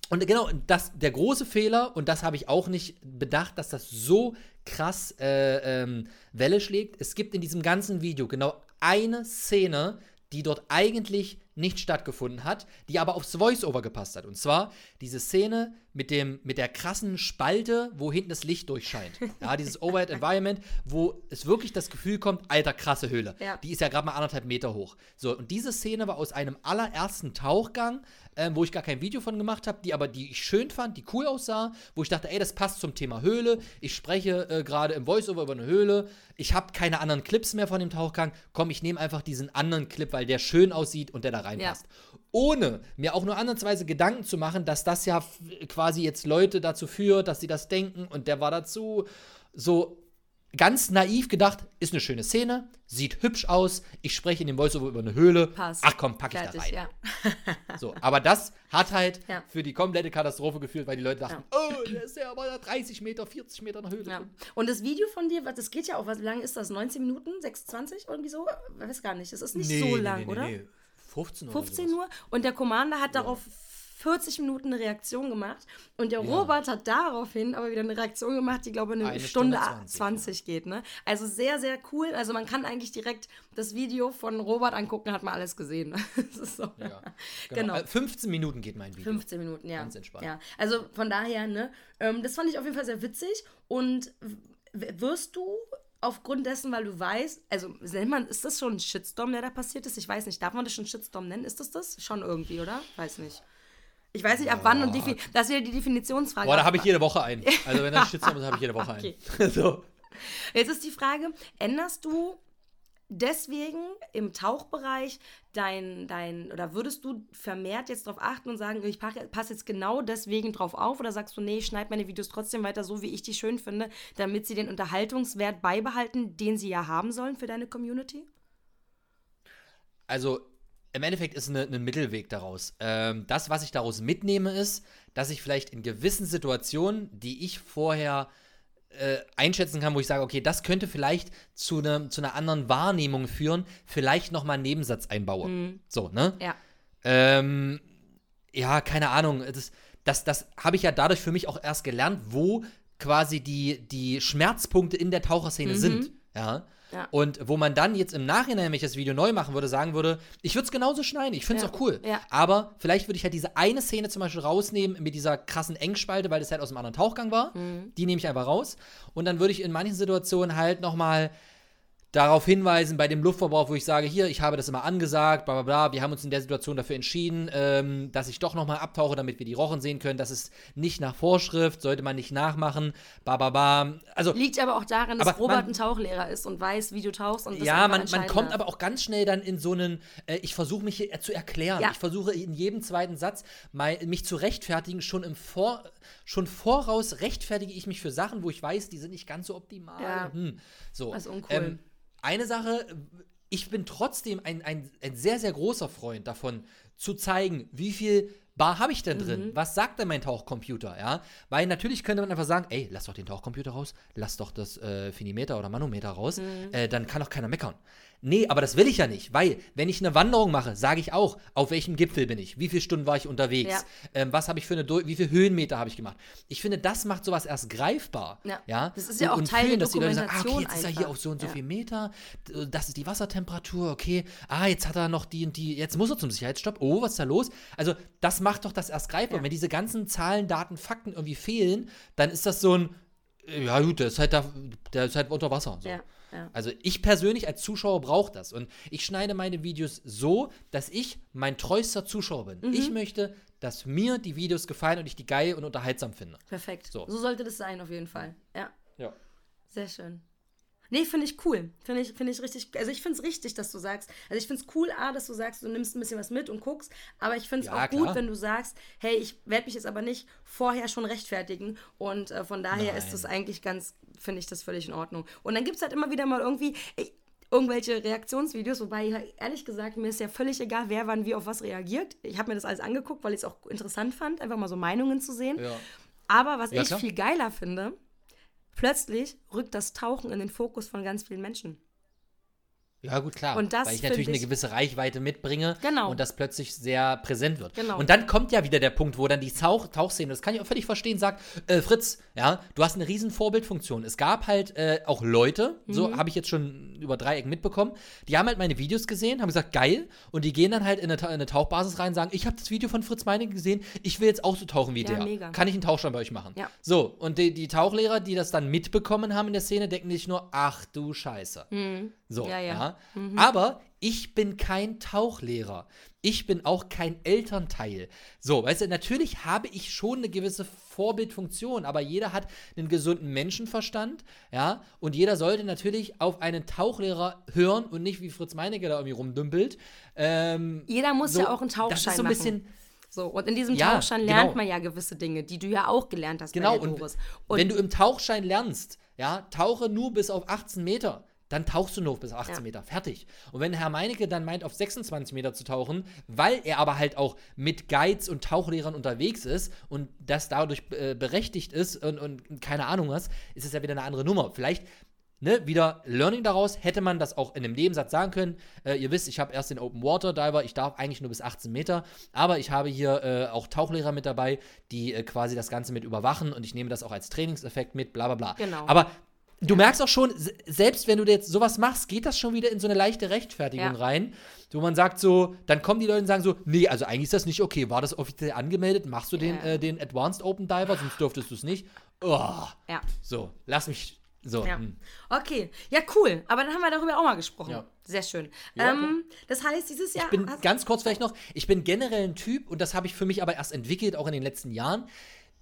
Und genau, das, der große Fehler, und das habe ich auch nicht bedacht, dass das so krass äh, ähm, Welle schlägt. Es gibt in diesem ganzen Video genau eine Szene, die dort eigentlich nicht stattgefunden hat, die aber aufs Voice-Over gepasst hat. Und zwar diese Szene mit, dem, mit der krassen Spalte, wo hinten das Licht durchscheint. Ja, dieses Overhead Environment, wo es wirklich das Gefühl kommt, alter, krasse Höhle. Ja. Die ist ja gerade mal anderthalb Meter hoch. So, und diese Szene war aus einem allerersten Tauchgang, ähm, wo ich gar kein Video von gemacht habe, die aber die ich schön fand, die cool aussah, wo ich dachte, ey, das passt zum Thema Höhle. Ich spreche äh, gerade im Voiceover über eine Höhle. Ich habe keine anderen Clips mehr von dem Tauchgang. Komm, ich nehme einfach diesen anderen Clip, weil der schön aussieht und der da reinpasst. Ja. Ohne mir auch nur ansatzweise Gedanken zu machen, dass das ja quasi jetzt Leute dazu führt, dass sie das denken und der war dazu so ganz naiv gedacht, ist eine schöne Szene, sieht hübsch aus, ich spreche in dem Voiceover über eine Höhle. Passt. Ach komm, pack ich Fertig, da rein. ja. So, aber das hat halt Ja. für die komplette Katastrophe geführt, weil die Leute dachten, oh, der ist ja aber 30 Meter, 40 Meter in der Höhle. Ja. Und das Video von dir, das geht ja auch, was wie lange ist das? 19 Minuten? 26? Irgendwie so? Ich weiß gar nicht. Das ist nicht so lang, oder? 15 15 oder sowas. nur. Und der Commander hat darauf 40 Minuten eine Reaktion gemacht. Und der Robert hat daraufhin aber wieder eine Reaktion gemacht, die, glaube ich, eine, Eine Stunde, Stunde 20, 20, geht. Ne? Also sehr, sehr cool. Also man kann eigentlich direkt das Video von Robert angucken, hat man alles gesehen. Das ist so. Ja, Genau. Äh, 15 Minuten geht mein Video. 15 Minuten, ja. Ganz entspannt. Ja, also von daher, ne, ähm, das fand ich auf jeden Fall sehr witzig. Und wirst du aufgrund dessen, weil du weißt, also nennt man, ist das schon ein Shitstorm, der da passiert ist? Ich weiß nicht, darf man das schon Shitstorm nennen? Ist das das? Schon irgendwie, oder? Weiß nicht. Ich weiß nicht, ab wann und defi- das ist wieder die Definitionsfrage. Boah, da Ab habe ich jede Woche einen. Also wenn das Shitstorm ist, habe ich jede Woche Okay. einen. so. Jetzt ist die Frage, änderst du deswegen im Tauchbereich dein, dein, oder würdest du vermehrt jetzt darauf achten und sagen, ich passe jetzt genau deswegen drauf auf oder sagst du, nee, ich schneide meine Videos trotzdem weiter so, wie ich die schön finde, damit sie den Unterhaltungswert beibehalten, den sie ja haben sollen für deine Community? Also im Endeffekt ist ein Mittelweg daraus. Ähm, das, was ich daraus mitnehme, ist, dass ich vielleicht in gewissen Situationen, die ich vorher äh, einschätzen kann, wo ich sage, okay, das könnte vielleicht zu, ne, zu einer anderen Wahrnehmung führen, vielleicht nochmal einen Nebensatz einbaue. So, ne? Ja. Ähm, ja, keine Ahnung. Das, das, das habe ich ja dadurch für mich auch erst gelernt, wo quasi die, die Schmerzpunkte in der Taucherszene sind. Ja. Ja. Und wo man dann jetzt im Nachhinein, wenn ich das Video neu machen würde, sagen würde, ich würde es genauso schneiden, ich finde es Ja. auch cool. Ja. Aber vielleicht würde ich halt diese eine Szene zum Beispiel rausnehmen mit dieser krassen Engspalte, weil das halt aus einem anderen Tauchgang war. Mhm. Die nehme ich einfach raus. Und dann würde ich in manchen Situationen halt nochmal darauf hinweisen bei dem Luftverbrauch, wo ich sage, hier, ich habe das immer angesagt, bla bla bla, wir haben uns in der Situation dafür entschieden, ähm, dass ich doch nochmal abtauche, damit wir die Rochen sehen können. Das ist nicht nach Vorschrift, sollte man nicht nachmachen, bla bla bla. Also, Liegt aber auch daran, dass Robert man- ein Tauchlehrer ist und weiß, wie du tauchst. Und das ja, man, man kommt darf. aber auch ganz schnell dann in so einen, äh, ich versuche mich zu erklären. Ja. Ich versuche in jedem zweiten Satz mal, mich zu rechtfertigen. Schon im Vor, schon voraus rechtfertige ich mich für Sachen, wo ich weiß, die sind nicht ganz so optimal. Ja. Hm. So. Das ist uncool. Ähm, eine Sache, ich bin trotzdem ein, ein, ein sehr, sehr großer Freund davon, zu zeigen, wie viel Bar habe ich denn drin? Mhm. Was sagt denn mein Tauchcomputer? Ja? Weil natürlich könnte man einfach sagen, ey, lass doch den Tauchcomputer raus, lass doch das äh, Finimeter oder Manometer raus, Mhm. äh, dann kann doch keiner meckern. Nee, aber das will ich ja nicht, weil wenn ich eine Wanderung mache, sage ich auch, auf welchem Gipfel bin ich, wie viele Stunden war ich unterwegs, Ja. ähm, was habe ich für eine, Dur- wie viele Höhenmeter habe ich gemacht. Ich finde, das macht sowas erst greifbar. Ja. ja? Das ist ja Und- auch und Teil der fühlen, dass die Leute sagen, ah, okay, jetzt ist er hier auf so und so Ja. viel Meter, das ist die Wassertemperatur, okay, ah, jetzt hat er noch die und die, jetzt muss er zum Sicherheitsstopp, oh, was ist da los? Also, das macht doch das erst greifbar. Ja. Wenn diese ganzen Zahlen, Daten, Fakten irgendwie fehlen, dann ist das so ein, ja gut, der ist halt, da, der ist halt unter Wasser. So. Ja, ja. Also ich persönlich als Zuschauer brauche das. Und ich schneide meine Videos so, dass ich mein treuster Zuschauer bin. Mhm. Ich möchte, dass mir die Videos gefallen und ich die geil und unterhaltsam finde. Perfekt. So. So. sollte das sein, auf jeden Fall. Ja. Ja. Sehr schön. Nee, finde ich cool. Finde ich, finde ich richtig. Also ich finde es richtig, dass du sagst. Also ich finde es cool, A, dass du sagst, du nimmst ein bisschen was mit und guckst. Aber ich finde es Ja, auch gut, klar. wenn du sagst, hey, ich werde mich jetzt aber nicht vorher schon rechtfertigen. Und äh, von daher Nein. ist das eigentlich ganz, finde ich das völlig in Ordnung. Und dann gibt es halt immer wieder mal irgendwie. Ich, Irgendwelche Reaktionsvideos, wobei ehrlich gesagt, mir ist ja völlig egal, wer wann wie auf was reagiert. Ich habe mir das alles angeguckt, weil ich es auch interessant fand, einfach mal so Meinungen zu sehen. Ja. Aber was Ja, ich klar. viel geiler finde, plötzlich rückt das Tauchen in den Fokus von ganz vielen Menschen. Ja, gut, klar. Und das Weil ich natürlich find eine ich- gewisse Reichweite mitbringe Genau. und das plötzlich sehr präsent wird. Genau. Und dann kommt ja wieder der Punkt, wo dann die Tauch Tauchszene, das kann ich auch völlig verstehen, sagt, äh, Fritz, ja, du hast eine riesen Vorbildfunktion. Es gab halt äh, auch Leute, so Mhm. habe ich jetzt schon über Dreiecken mitbekommen, die haben halt meine Videos gesehen, haben gesagt, geil, und die gehen dann halt in eine, in eine Tauchbasis rein und sagen, ich habe das Video von Fritz Meining gesehen, ich will jetzt auch so tauchen wie Ja, der. mega. Kann ich einen Tauchschein bei euch machen? Ja. So, und die, die Tauchlehrer, die das dann mitbekommen haben in der Szene, denken sich nur, ach du Scheiße. So, Mhm. Ja, ja. Ja. Mhm. Aber ich bin kein Tauchlehrer. Ich bin auch kein Elternteil. So, weißt du, natürlich habe ich schon eine gewisse Vorbildfunktion, aber jeder hat einen gesunden Menschenverstand, ja, und jeder sollte natürlich auf einen Tauchlehrer hören und nicht wie Fritz Meinecke da irgendwie rumdümpelt. Ähm, Jeder muss so, ja auch einen Das Tauchschein ist so ein machen. bisschen. So, und in diesem Ja, Tauchschein lernt genau. man ja gewisse Dinge, die du ja auch gelernt hast Genau, und, Doris. wenn du im Tauchschein lernst, ja, tauche nur bis auf 18 Meter, dann tauchst du nur bis 18 Ja. Meter. Fertig. Und wenn Herr Meinecke dann meint, auf 26 Meter zu tauchen, weil er aber halt auch mit Guides und Tauchlehrern unterwegs ist und das dadurch äh, berechtigt ist und, und keine Ahnung was, ist es ja wieder eine andere Nummer. Vielleicht ne, wieder Learning daraus, hätte man das auch in einem Nebensatz sagen können. Äh, ihr wisst, ich habe erst den Open Water Diver, ich darf eigentlich nur bis 18 Meter, aber ich habe hier äh, auch Tauchlehrer mit dabei, die äh, quasi das Ganze mit überwachen und ich nehme das auch als Trainingseffekt mit, bla bla bla. Genau. Aber du merkst auch schon, se- selbst wenn du jetzt sowas machst, geht das schon wieder in so eine leichte Rechtfertigung Ja. rein, wo man sagt so, dann kommen die Leute und sagen so, nee, also eigentlich ist das nicht okay, war das offiziell angemeldet, machst du den, Ja. äh, den Advanced Open Diver, sonst dürftest du es nicht. Oh, ja. so, lass mich, so. Ja. hm. Okay, ja, cool. Aber dann haben wir darüber auch mal gesprochen. Ja. Sehr schön. Ja, ähm, das heißt, dieses Jahr. Ich bin ganz kurz vielleicht noch, ich bin generell ein Typ und das habe ich für mich aber erst entwickelt, auch in den letzten Jahren.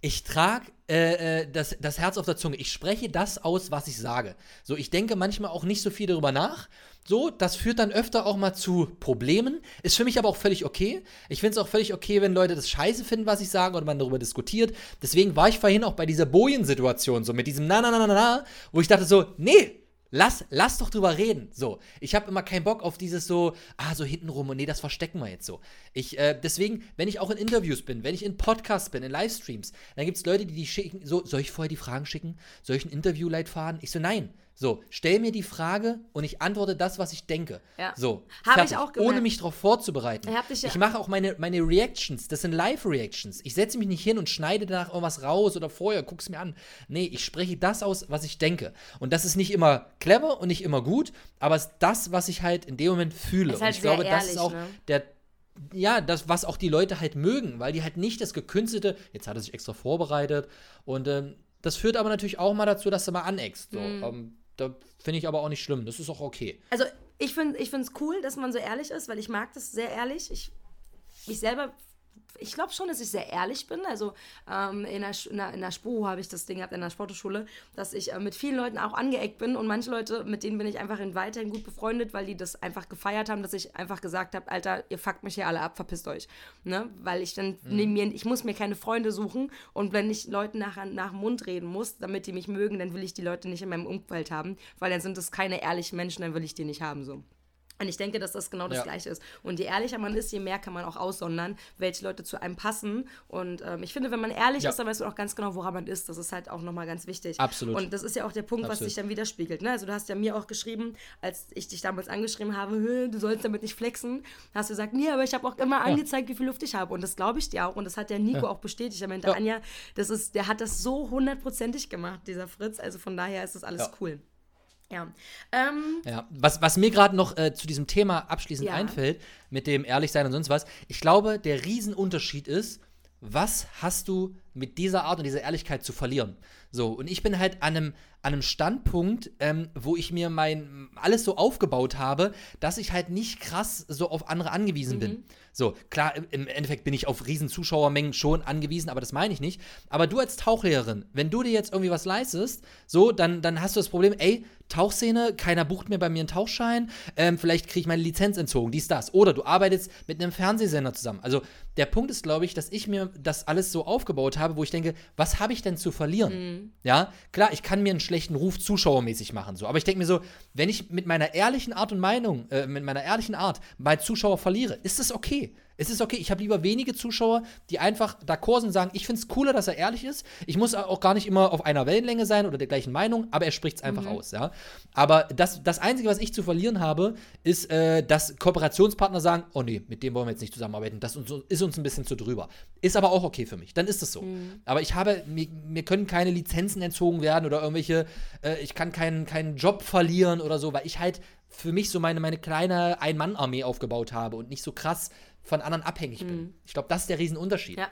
Ich trage äh, äh, das, das Herz auf der Zunge. Ich spreche das aus, was ich sage. So, ich denke manchmal auch nicht so viel darüber nach. So, das führt dann öfter auch mal zu Problemen. Ist für mich aber auch völlig okay. Ich finde es auch völlig okay, wenn Leute das scheiße finden, was ich sage oder man darüber diskutiert. Deswegen war ich vorhin auch bei dieser Bojen-Situation, so mit diesem Na, na, na, na, na, wo ich dachte so, nee, Lass, lass doch drüber reden. So, ich habe immer keinen Bock auf dieses so, ah, so hintenrum und nee, das verstecken wir jetzt so. Ich, äh, deswegen, wenn ich auch in Interviews bin, wenn ich in Podcasts bin, in Livestreams, dann gibt es Leute, die die schicken, so, soll ich vorher die Fragen schicken? Soll ich ein Interviewleitfaden? Ich so, nein. So, stell mir die Frage und ich antworte das, was ich denke. Ja. So, Hab ich auch gemerkt. ohne mich darauf vorzubereiten. Ja- ich mache auch meine, meine Reactions, das sind Live-Reactions. Ich setze mich nicht hin und schneide danach irgendwas raus oder vorher, guck's mir an. Nee, ich spreche das aus, was ich denke. Und das ist nicht immer clever und nicht immer gut, aber es ist das, was ich halt in dem Moment fühle. Halt und ich glaube, das ist ehrlich, auch ne? der ja, das, was auch die Leute halt mögen, weil die halt nicht das gekünstelte, jetzt hat er sich extra vorbereitet und ähm, das führt aber natürlich auch mal dazu, dass du mal aneckst. So. Mhm. Ähm, da finde ich aber auch nicht schlimm. Das ist auch okay. Also ich finde es cool, dass man so ehrlich ist, weil ich mag das sehr ehrlich. Ich, ich selber, ich glaube schon, dass ich sehr ehrlich bin. Also ähm, in, der, in, der, in der Spuro habe ich das Ding gehabt, in der Sportschule, dass ich äh, mit vielen Leuten auch angeeckt bin und manche Leute, mit denen bin ich einfach in weiterhin gut befreundet, weil die das einfach gefeiert haben, dass ich einfach gesagt habe, Alter, ihr fuckt mich hier alle ab, verpisst euch. Ne? Weil ich dann neben mir, ich muss mir keine Freunde suchen und wenn ich Leuten nachher nach dem Mund reden muss, damit die mich mögen, dann will ich die Leute nicht in meinem Umfeld haben, weil dann sind es keine ehrlichen Menschen, dann will ich die nicht haben so. Und ich denke, dass das genau das Ja. Gleiche ist. Und je ehrlicher man ist, je mehr kann man auch aussondern, welche Leute zu einem passen. Und ähm, ich finde, wenn man ehrlich Ja. ist, dann weißt du auch ganz genau, woran man ist. Das ist halt auch nochmal ganz wichtig. Absolut. Und das ist ja auch der Punkt, was Absolut. sich dann widerspiegelt. Ne? Also du hast ja mir auch geschrieben, als ich dich damals angeschrieben habe, "Hö, du sollst damit nicht flexen, hast du gesagt, nee, aber ich habe auch immer angezeigt, wie viel Luft ich habe. Und das glaube ich dir auch. Und das hat der Nico auch bestätigt. Er meinte, Ja. Anja, das ist, der hat das so hundertprozentig gemacht, dieser Fritz. Also von daher ist das alles cool. Ja. Ähm, Ja, was, was mir gerade noch äh, zu diesem Thema abschließend Ja. einfällt, mit dem Ehrlichsein und sonst was, ich glaube, der Riesenunterschied ist, was hast du mit dieser Art und dieser Ehrlichkeit zu verlieren? So, und ich bin halt an einem, an einem Standpunkt, ähm, wo ich mir mein alles so aufgebaut habe, dass ich halt nicht krass so auf andere angewiesen bin. So, klar, im- Endeffekt bin ich auf riesen Zuschauermengen schon angewiesen, aber das meine ich nicht. Aber du als Tauchlehrerin, wenn du dir jetzt irgendwie was leistest, so, dann, dann hast du das Problem, ey, Tauchszene, keiner bucht mir bei mir einen Tauchschein, ähm, vielleicht kriege ich meine Lizenz entzogen, dies, das. Oder du arbeitest mit einem Fernsehsender zusammen. Also der Punkt ist, glaube ich, dass ich mir das alles so aufgebaut habe, wo ich denke, was habe ich denn zu verlieren? Ja, klar, ich kann mir einen schlechten Ruf zuschauermäßig machen, so. Aber ich denke mir so, wenn ich mit meiner ehrlichen Art und Meinung, äh, mit meiner ehrlichen Art bei Zuschauer verliere, ist das okay. Es ist okay. Ich habe lieber wenige Zuschauer, die einfach d'accord sind und sagen, ich finde es cooler, dass er ehrlich ist. Ich muss auch gar nicht immer auf einer Wellenlänge sein oder der gleichen Meinung, aber er spricht es einfach aus, ja. Aber das, das Einzige, was ich zu verlieren habe, ist, äh, dass Kooperationspartner sagen, oh nee, mit dem wollen wir jetzt nicht zusammenarbeiten. Das uns, ist uns ein bisschen zu drüber. Ist aber auch okay für mich. Dann ist es so. Aber ich habe, mir, mir können keine Lizenzen entzogen werden oder irgendwelche, äh, ich kann keinen, keinen Job verlieren oder so, weil ich halt für mich so meine, meine kleine Ein-Mann-Armee aufgebaut habe und nicht so krass von anderen abhängig bin. Ich glaube, das ist der Riesenunterschied. Ja.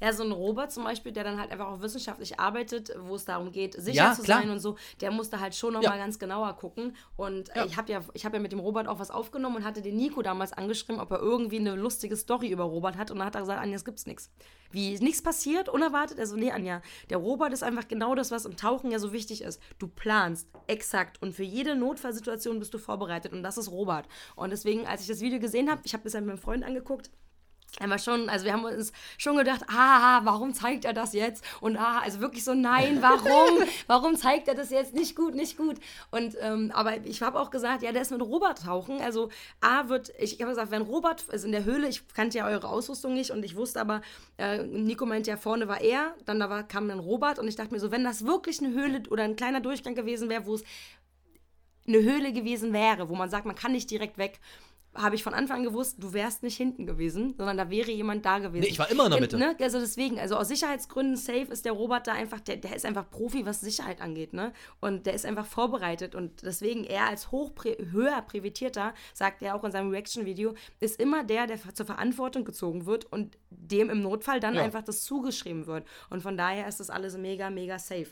Ja, so ein Robert zum Beispiel, der dann halt einfach auch wissenschaftlich arbeitet, wo es darum geht, sicher Ja, zu klar. sein und so, der musste halt schon nochmal Ja. mal ganz genauer gucken. Und äh, Ja. ich habe ja, ich hab ja mit dem Robert auch was aufgenommen und hatte den Nico damals angeschrieben, ob er irgendwie eine lustige Story über Robert hat. Und dann hat er gesagt, Anja, es gibt's nichts. Wie nichts passiert, unerwartet. Also, nee, Anja, der Robert ist einfach genau das, was im Tauchen ja so wichtig ist. Du planst exakt und für jede Notfallsituation bist du vorbereitet. Und das ist Robert. Und deswegen, als ich das Video gesehen habe, ich habe das ja mit meinem Freund angeguckt, Einmal schon, also wir haben uns schon gedacht, ah, warum zeigt er das jetzt? Und ah, also wirklich so, nein, warum? warum zeigt er das jetzt? Nicht gut, nicht gut. Und ähm, aber ich habe auch gesagt, ja, der ist mit Robert tauchen. Also A wird, ich habe gesagt, wenn Robert ist in der Höhle, ich kannte ja eure Ausrüstung nicht und ich wusste aber, äh, Nico meinte ja, vorne war er, dann da war, kam dann Robert und ich dachte mir so, wenn das wirklich eine Höhle oder ein kleiner Durchgang gewesen wäre, wo es eine Höhle gewesen wäre, wo man sagt, man kann nicht direkt weg, habe ich von Anfang an gewusst, du wärst nicht hinten gewesen, sondern da wäre jemand da gewesen. Nee, ich war immer in der Mitte. Ne? Also deswegen, also aus Sicherheitsgründen safe ist der Robert da einfach, der, der ist einfach Profi, was Sicherheit angeht, ne? Und der ist einfach vorbereitet und deswegen er als hoch höher privilegierter, sagt er auch in seinem Reaction-Video, ist immer der, der zur Verantwortung gezogen wird und dem im Notfall dann ja. einfach das zugeschrieben wird. Und von daher ist das alles mega, mega safe.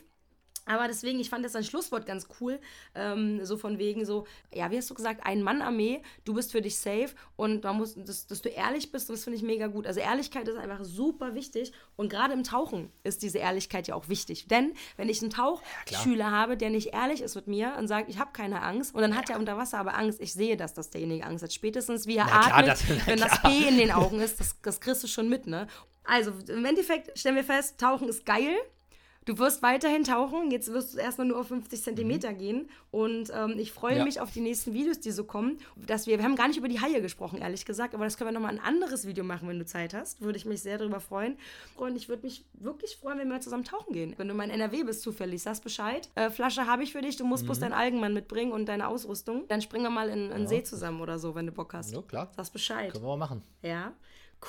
Aber deswegen, ich fand das ein Schlusswort ganz cool. Ähm, so von wegen so, ja, wie hast du gesagt, ein Mann-Armee, du bist für dich safe und man muss, dass, dass du ehrlich bist, das finde ich mega gut. Also Ehrlichkeit ist einfach super wichtig und gerade im Tauchen ist diese Ehrlichkeit ja auch wichtig. Denn wenn ich einen Tauchschüler ja, habe, der nicht ehrlich ist mit mir und sagt, ich habe keine Angst und dann hat er unter Wasser aber Angst, ich sehe das, dass derjenige Angst hat. Spätestens wie er na atmet, klar, das, wenn klar. das P in den Augen ist, das, das kriegst du schon mit, ne? Also im Endeffekt stellen wir fest, Tauchen ist geil. Du wirst weiterhin tauchen. Jetzt wirst du erstmal nur auf 50 Zentimeter mhm. gehen. Und ähm, ich freue ja. mich auf die nächsten Videos, die so kommen. Dass wir, wir haben gar nicht über die Haie gesprochen, ehrlich gesagt. Aber das können wir nochmal ein anderes Video machen, wenn du Zeit hast. Würde ich mich sehr darüber freuen. Und ich würde mich wirklich freuen, wenn wir zusammen tauchen gehen. Wenn du mal in NRW bist, zufällig, sagst Bescheid. Äh, Flasche habe ich für dich. Du musst mhm. bloß deinen Algenmann mitbringen und deine Ausrüstung. Dann springen wir mal in, in ja. See zusammen oder so, wenn du Bock hast. Ja, klar. Sagst Bescheid. Können wir mal machen. Ja.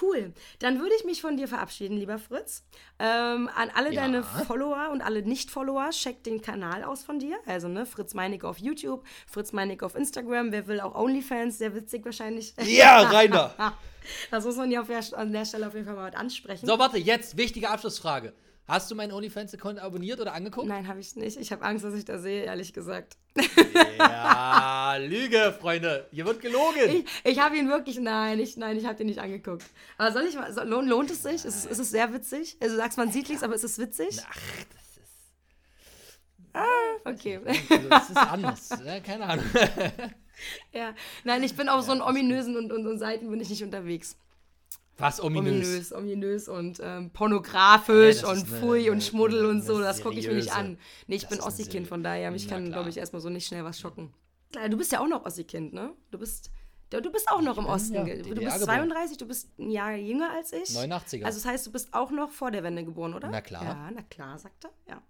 Cool. Dann würde ich mich von dir verabschieden, lieber Fritz. Ähm, an alle ja. deine Follower und alle Nicht-Follower, check den Kanal aus von dir. Also, ne, Fritz Meinig auf YouTube, Fritz Meinig auf Instagram. Wer will auch OnlyFans? Sehr witzig wahrscheinlich. Ja, Rainer! das muss man ja auf der, an der Stelle auf jeden Fall mal ansprechen. So, warte, jetzt wichtige Abschlussfrage. Hast du meinen OnlyFans-Account abonniert oder angeguckt? Nein, habe ich nicht. Ich habe Angst, dass ich da sehe, ehrlich gesagt. Ja, Lüge, Freunde. Hier wird gelogen. Ich, ich habe ihn wirklich, nein, ich, nein, ich habe den nicht angeguckt. Aber soll ich mal, so, lohnt, lohnt es sich? Ist es, ist es sehr witzig? Also du sagst, man sieht nichts, aber ist es witzig? Ach, das ist... Ah, okay. Also, das ist anders. Ja, keine Ahnung. ja, nein, ich bin auf ja, so einen ominösen und, und, und Seiten bin ich nicht unterwegs. Was ominös? Ominös, ominös und ähm, pornografisch ja, und Pfui und Schmuddel und so. Das gucke ich mir nicht an. Nee, ich das bin Ossi-Kind, von daher, mich kann, glaube ich, erstmal so nicht schnell was schocken. Klar, du bist ja auch noch Ossi-Kind, ne? Du bist. Du bist auch noch im Osten. Ja, du bist 32, du bist ein Jahr jünger als ich. 89er. Also das heißt, du bist auch noch vor der Wende geboren, oder? Na klar. Ja, na klar, sagt er. Ja.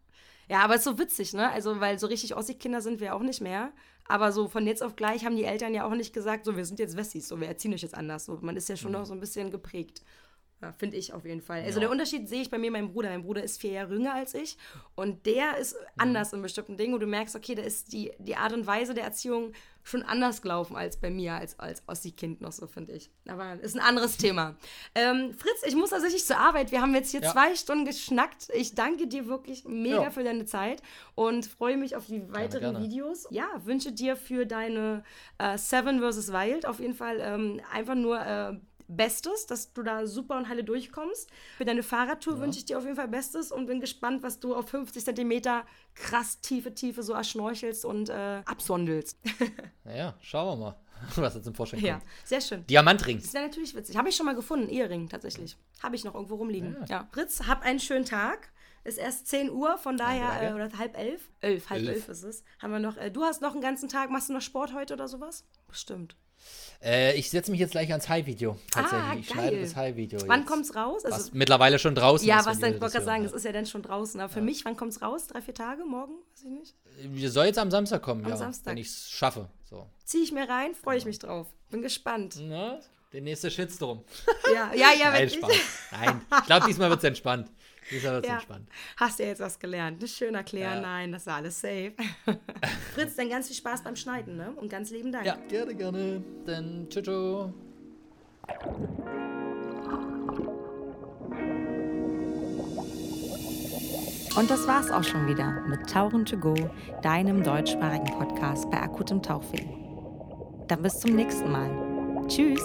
Ja, aber es ist so witzig, ne? Also, weil so richtig Ossi-Kinder sind wir auch nicht mehr. Aber so von jetzt auf gleich haben die Eltern ja auch nicht gesagt, so, wir sind jetzt Wessis, so, wir erziehen euch jetzt anders. So, man ist ja schon mhm. noch so ein bisschen geprägt. Ja, Finde ich auf jeden Fall. Also ja. der Unterschied sehe ich bei mir, meinem Bruder. Mein Bruder ist vier Jahre jünger als ich und der ist mhm. anders in bestimmten Dingen und du merkst, okay, da ist die, die Art und Weise der Erziehung schon anders gelaufen als bei mir, als, als Ossi-Kind noch so, finde ich. Aber ist ein anderes Thema. Ähm, Fritz, ich muss tatsächlich zur Arbeit. Wir haben jetzt hier ja. zwei Stunden geschnackt. Ich danke dir wirklich mega für deine Zeit und freue mich auf die weiteren gerne, gerne. Videos. Ja, wünsche dir für deine äh, Seven vs. Wild auf jeden Fall ähm, einfach nur äh, Bestes, dass du da super und heile durchkommst. Für deine Fahrradtour ja. wünsche ich dir auf jeden Fall Bestes und bin gespannt, was du auf 50 Zentimeter krass tiefe Tiefe so erschnorchelst und äh, absondelst. naja, schauen wir mal, was jetzt im Vorschein kommt. Ja, sehr schön. Diamantring. Das wäre natürlich witzig. Habe ich schon mal gefunden, Ehering tatsächlich. Habe ich noch irgendwo rumliegen. Ja. ja. Fritz, hab einen schönen Tag. Ist erst 10 Uhr, von daher, äh, oder halb elf. Elf, halb elf. elf ist es. Haben wir noch, äh, du hast noch einen ganzen Tag, machst du noch Sport heute oder sowas? Bestimmt. Äh, ich setze mich jetzt gleich ans High-Video. Tatsächlich. Ah, ich schneide das High-Video. Wann jetzt. kommt's raus? Also, was mittlerweile schon draußen ja, ist. Ja, was dann, ich wollte gerade sagen, das ist ja dann schon draußen. Aber für ja. mich, wann kommt's raus? Drei, vier Tage? Morgen? Weiß ich nicht. Wir soll jetzt am Samstag kommen, am ja. Samstag. Wenn ich es schaffe. So. Ziehe ich mir rein, freue ich mich drauf. Bin gespannt. Na, der nächste Shitstorm. Ja, ja, ja. Nein, Spaß. Nein, ich glaube, diesmal wird es entspannt. Wird es ja. entspannt. Hast du ja jetzt was gelernt? Schön erklären. Ja. Nein, das ist alles safe. Fritz, dann ganz viel Spaß beim Schneiden, ne? Und ganz lieben Dank. Ja, gerne, gerne. Dann tschüss. Und das war's auch schon wieder mit Tauchen to go, deinem deutschsprachigen Podcast bei akutem Tauchfilm. Dann bis zum nächsten Mal. Tschüss!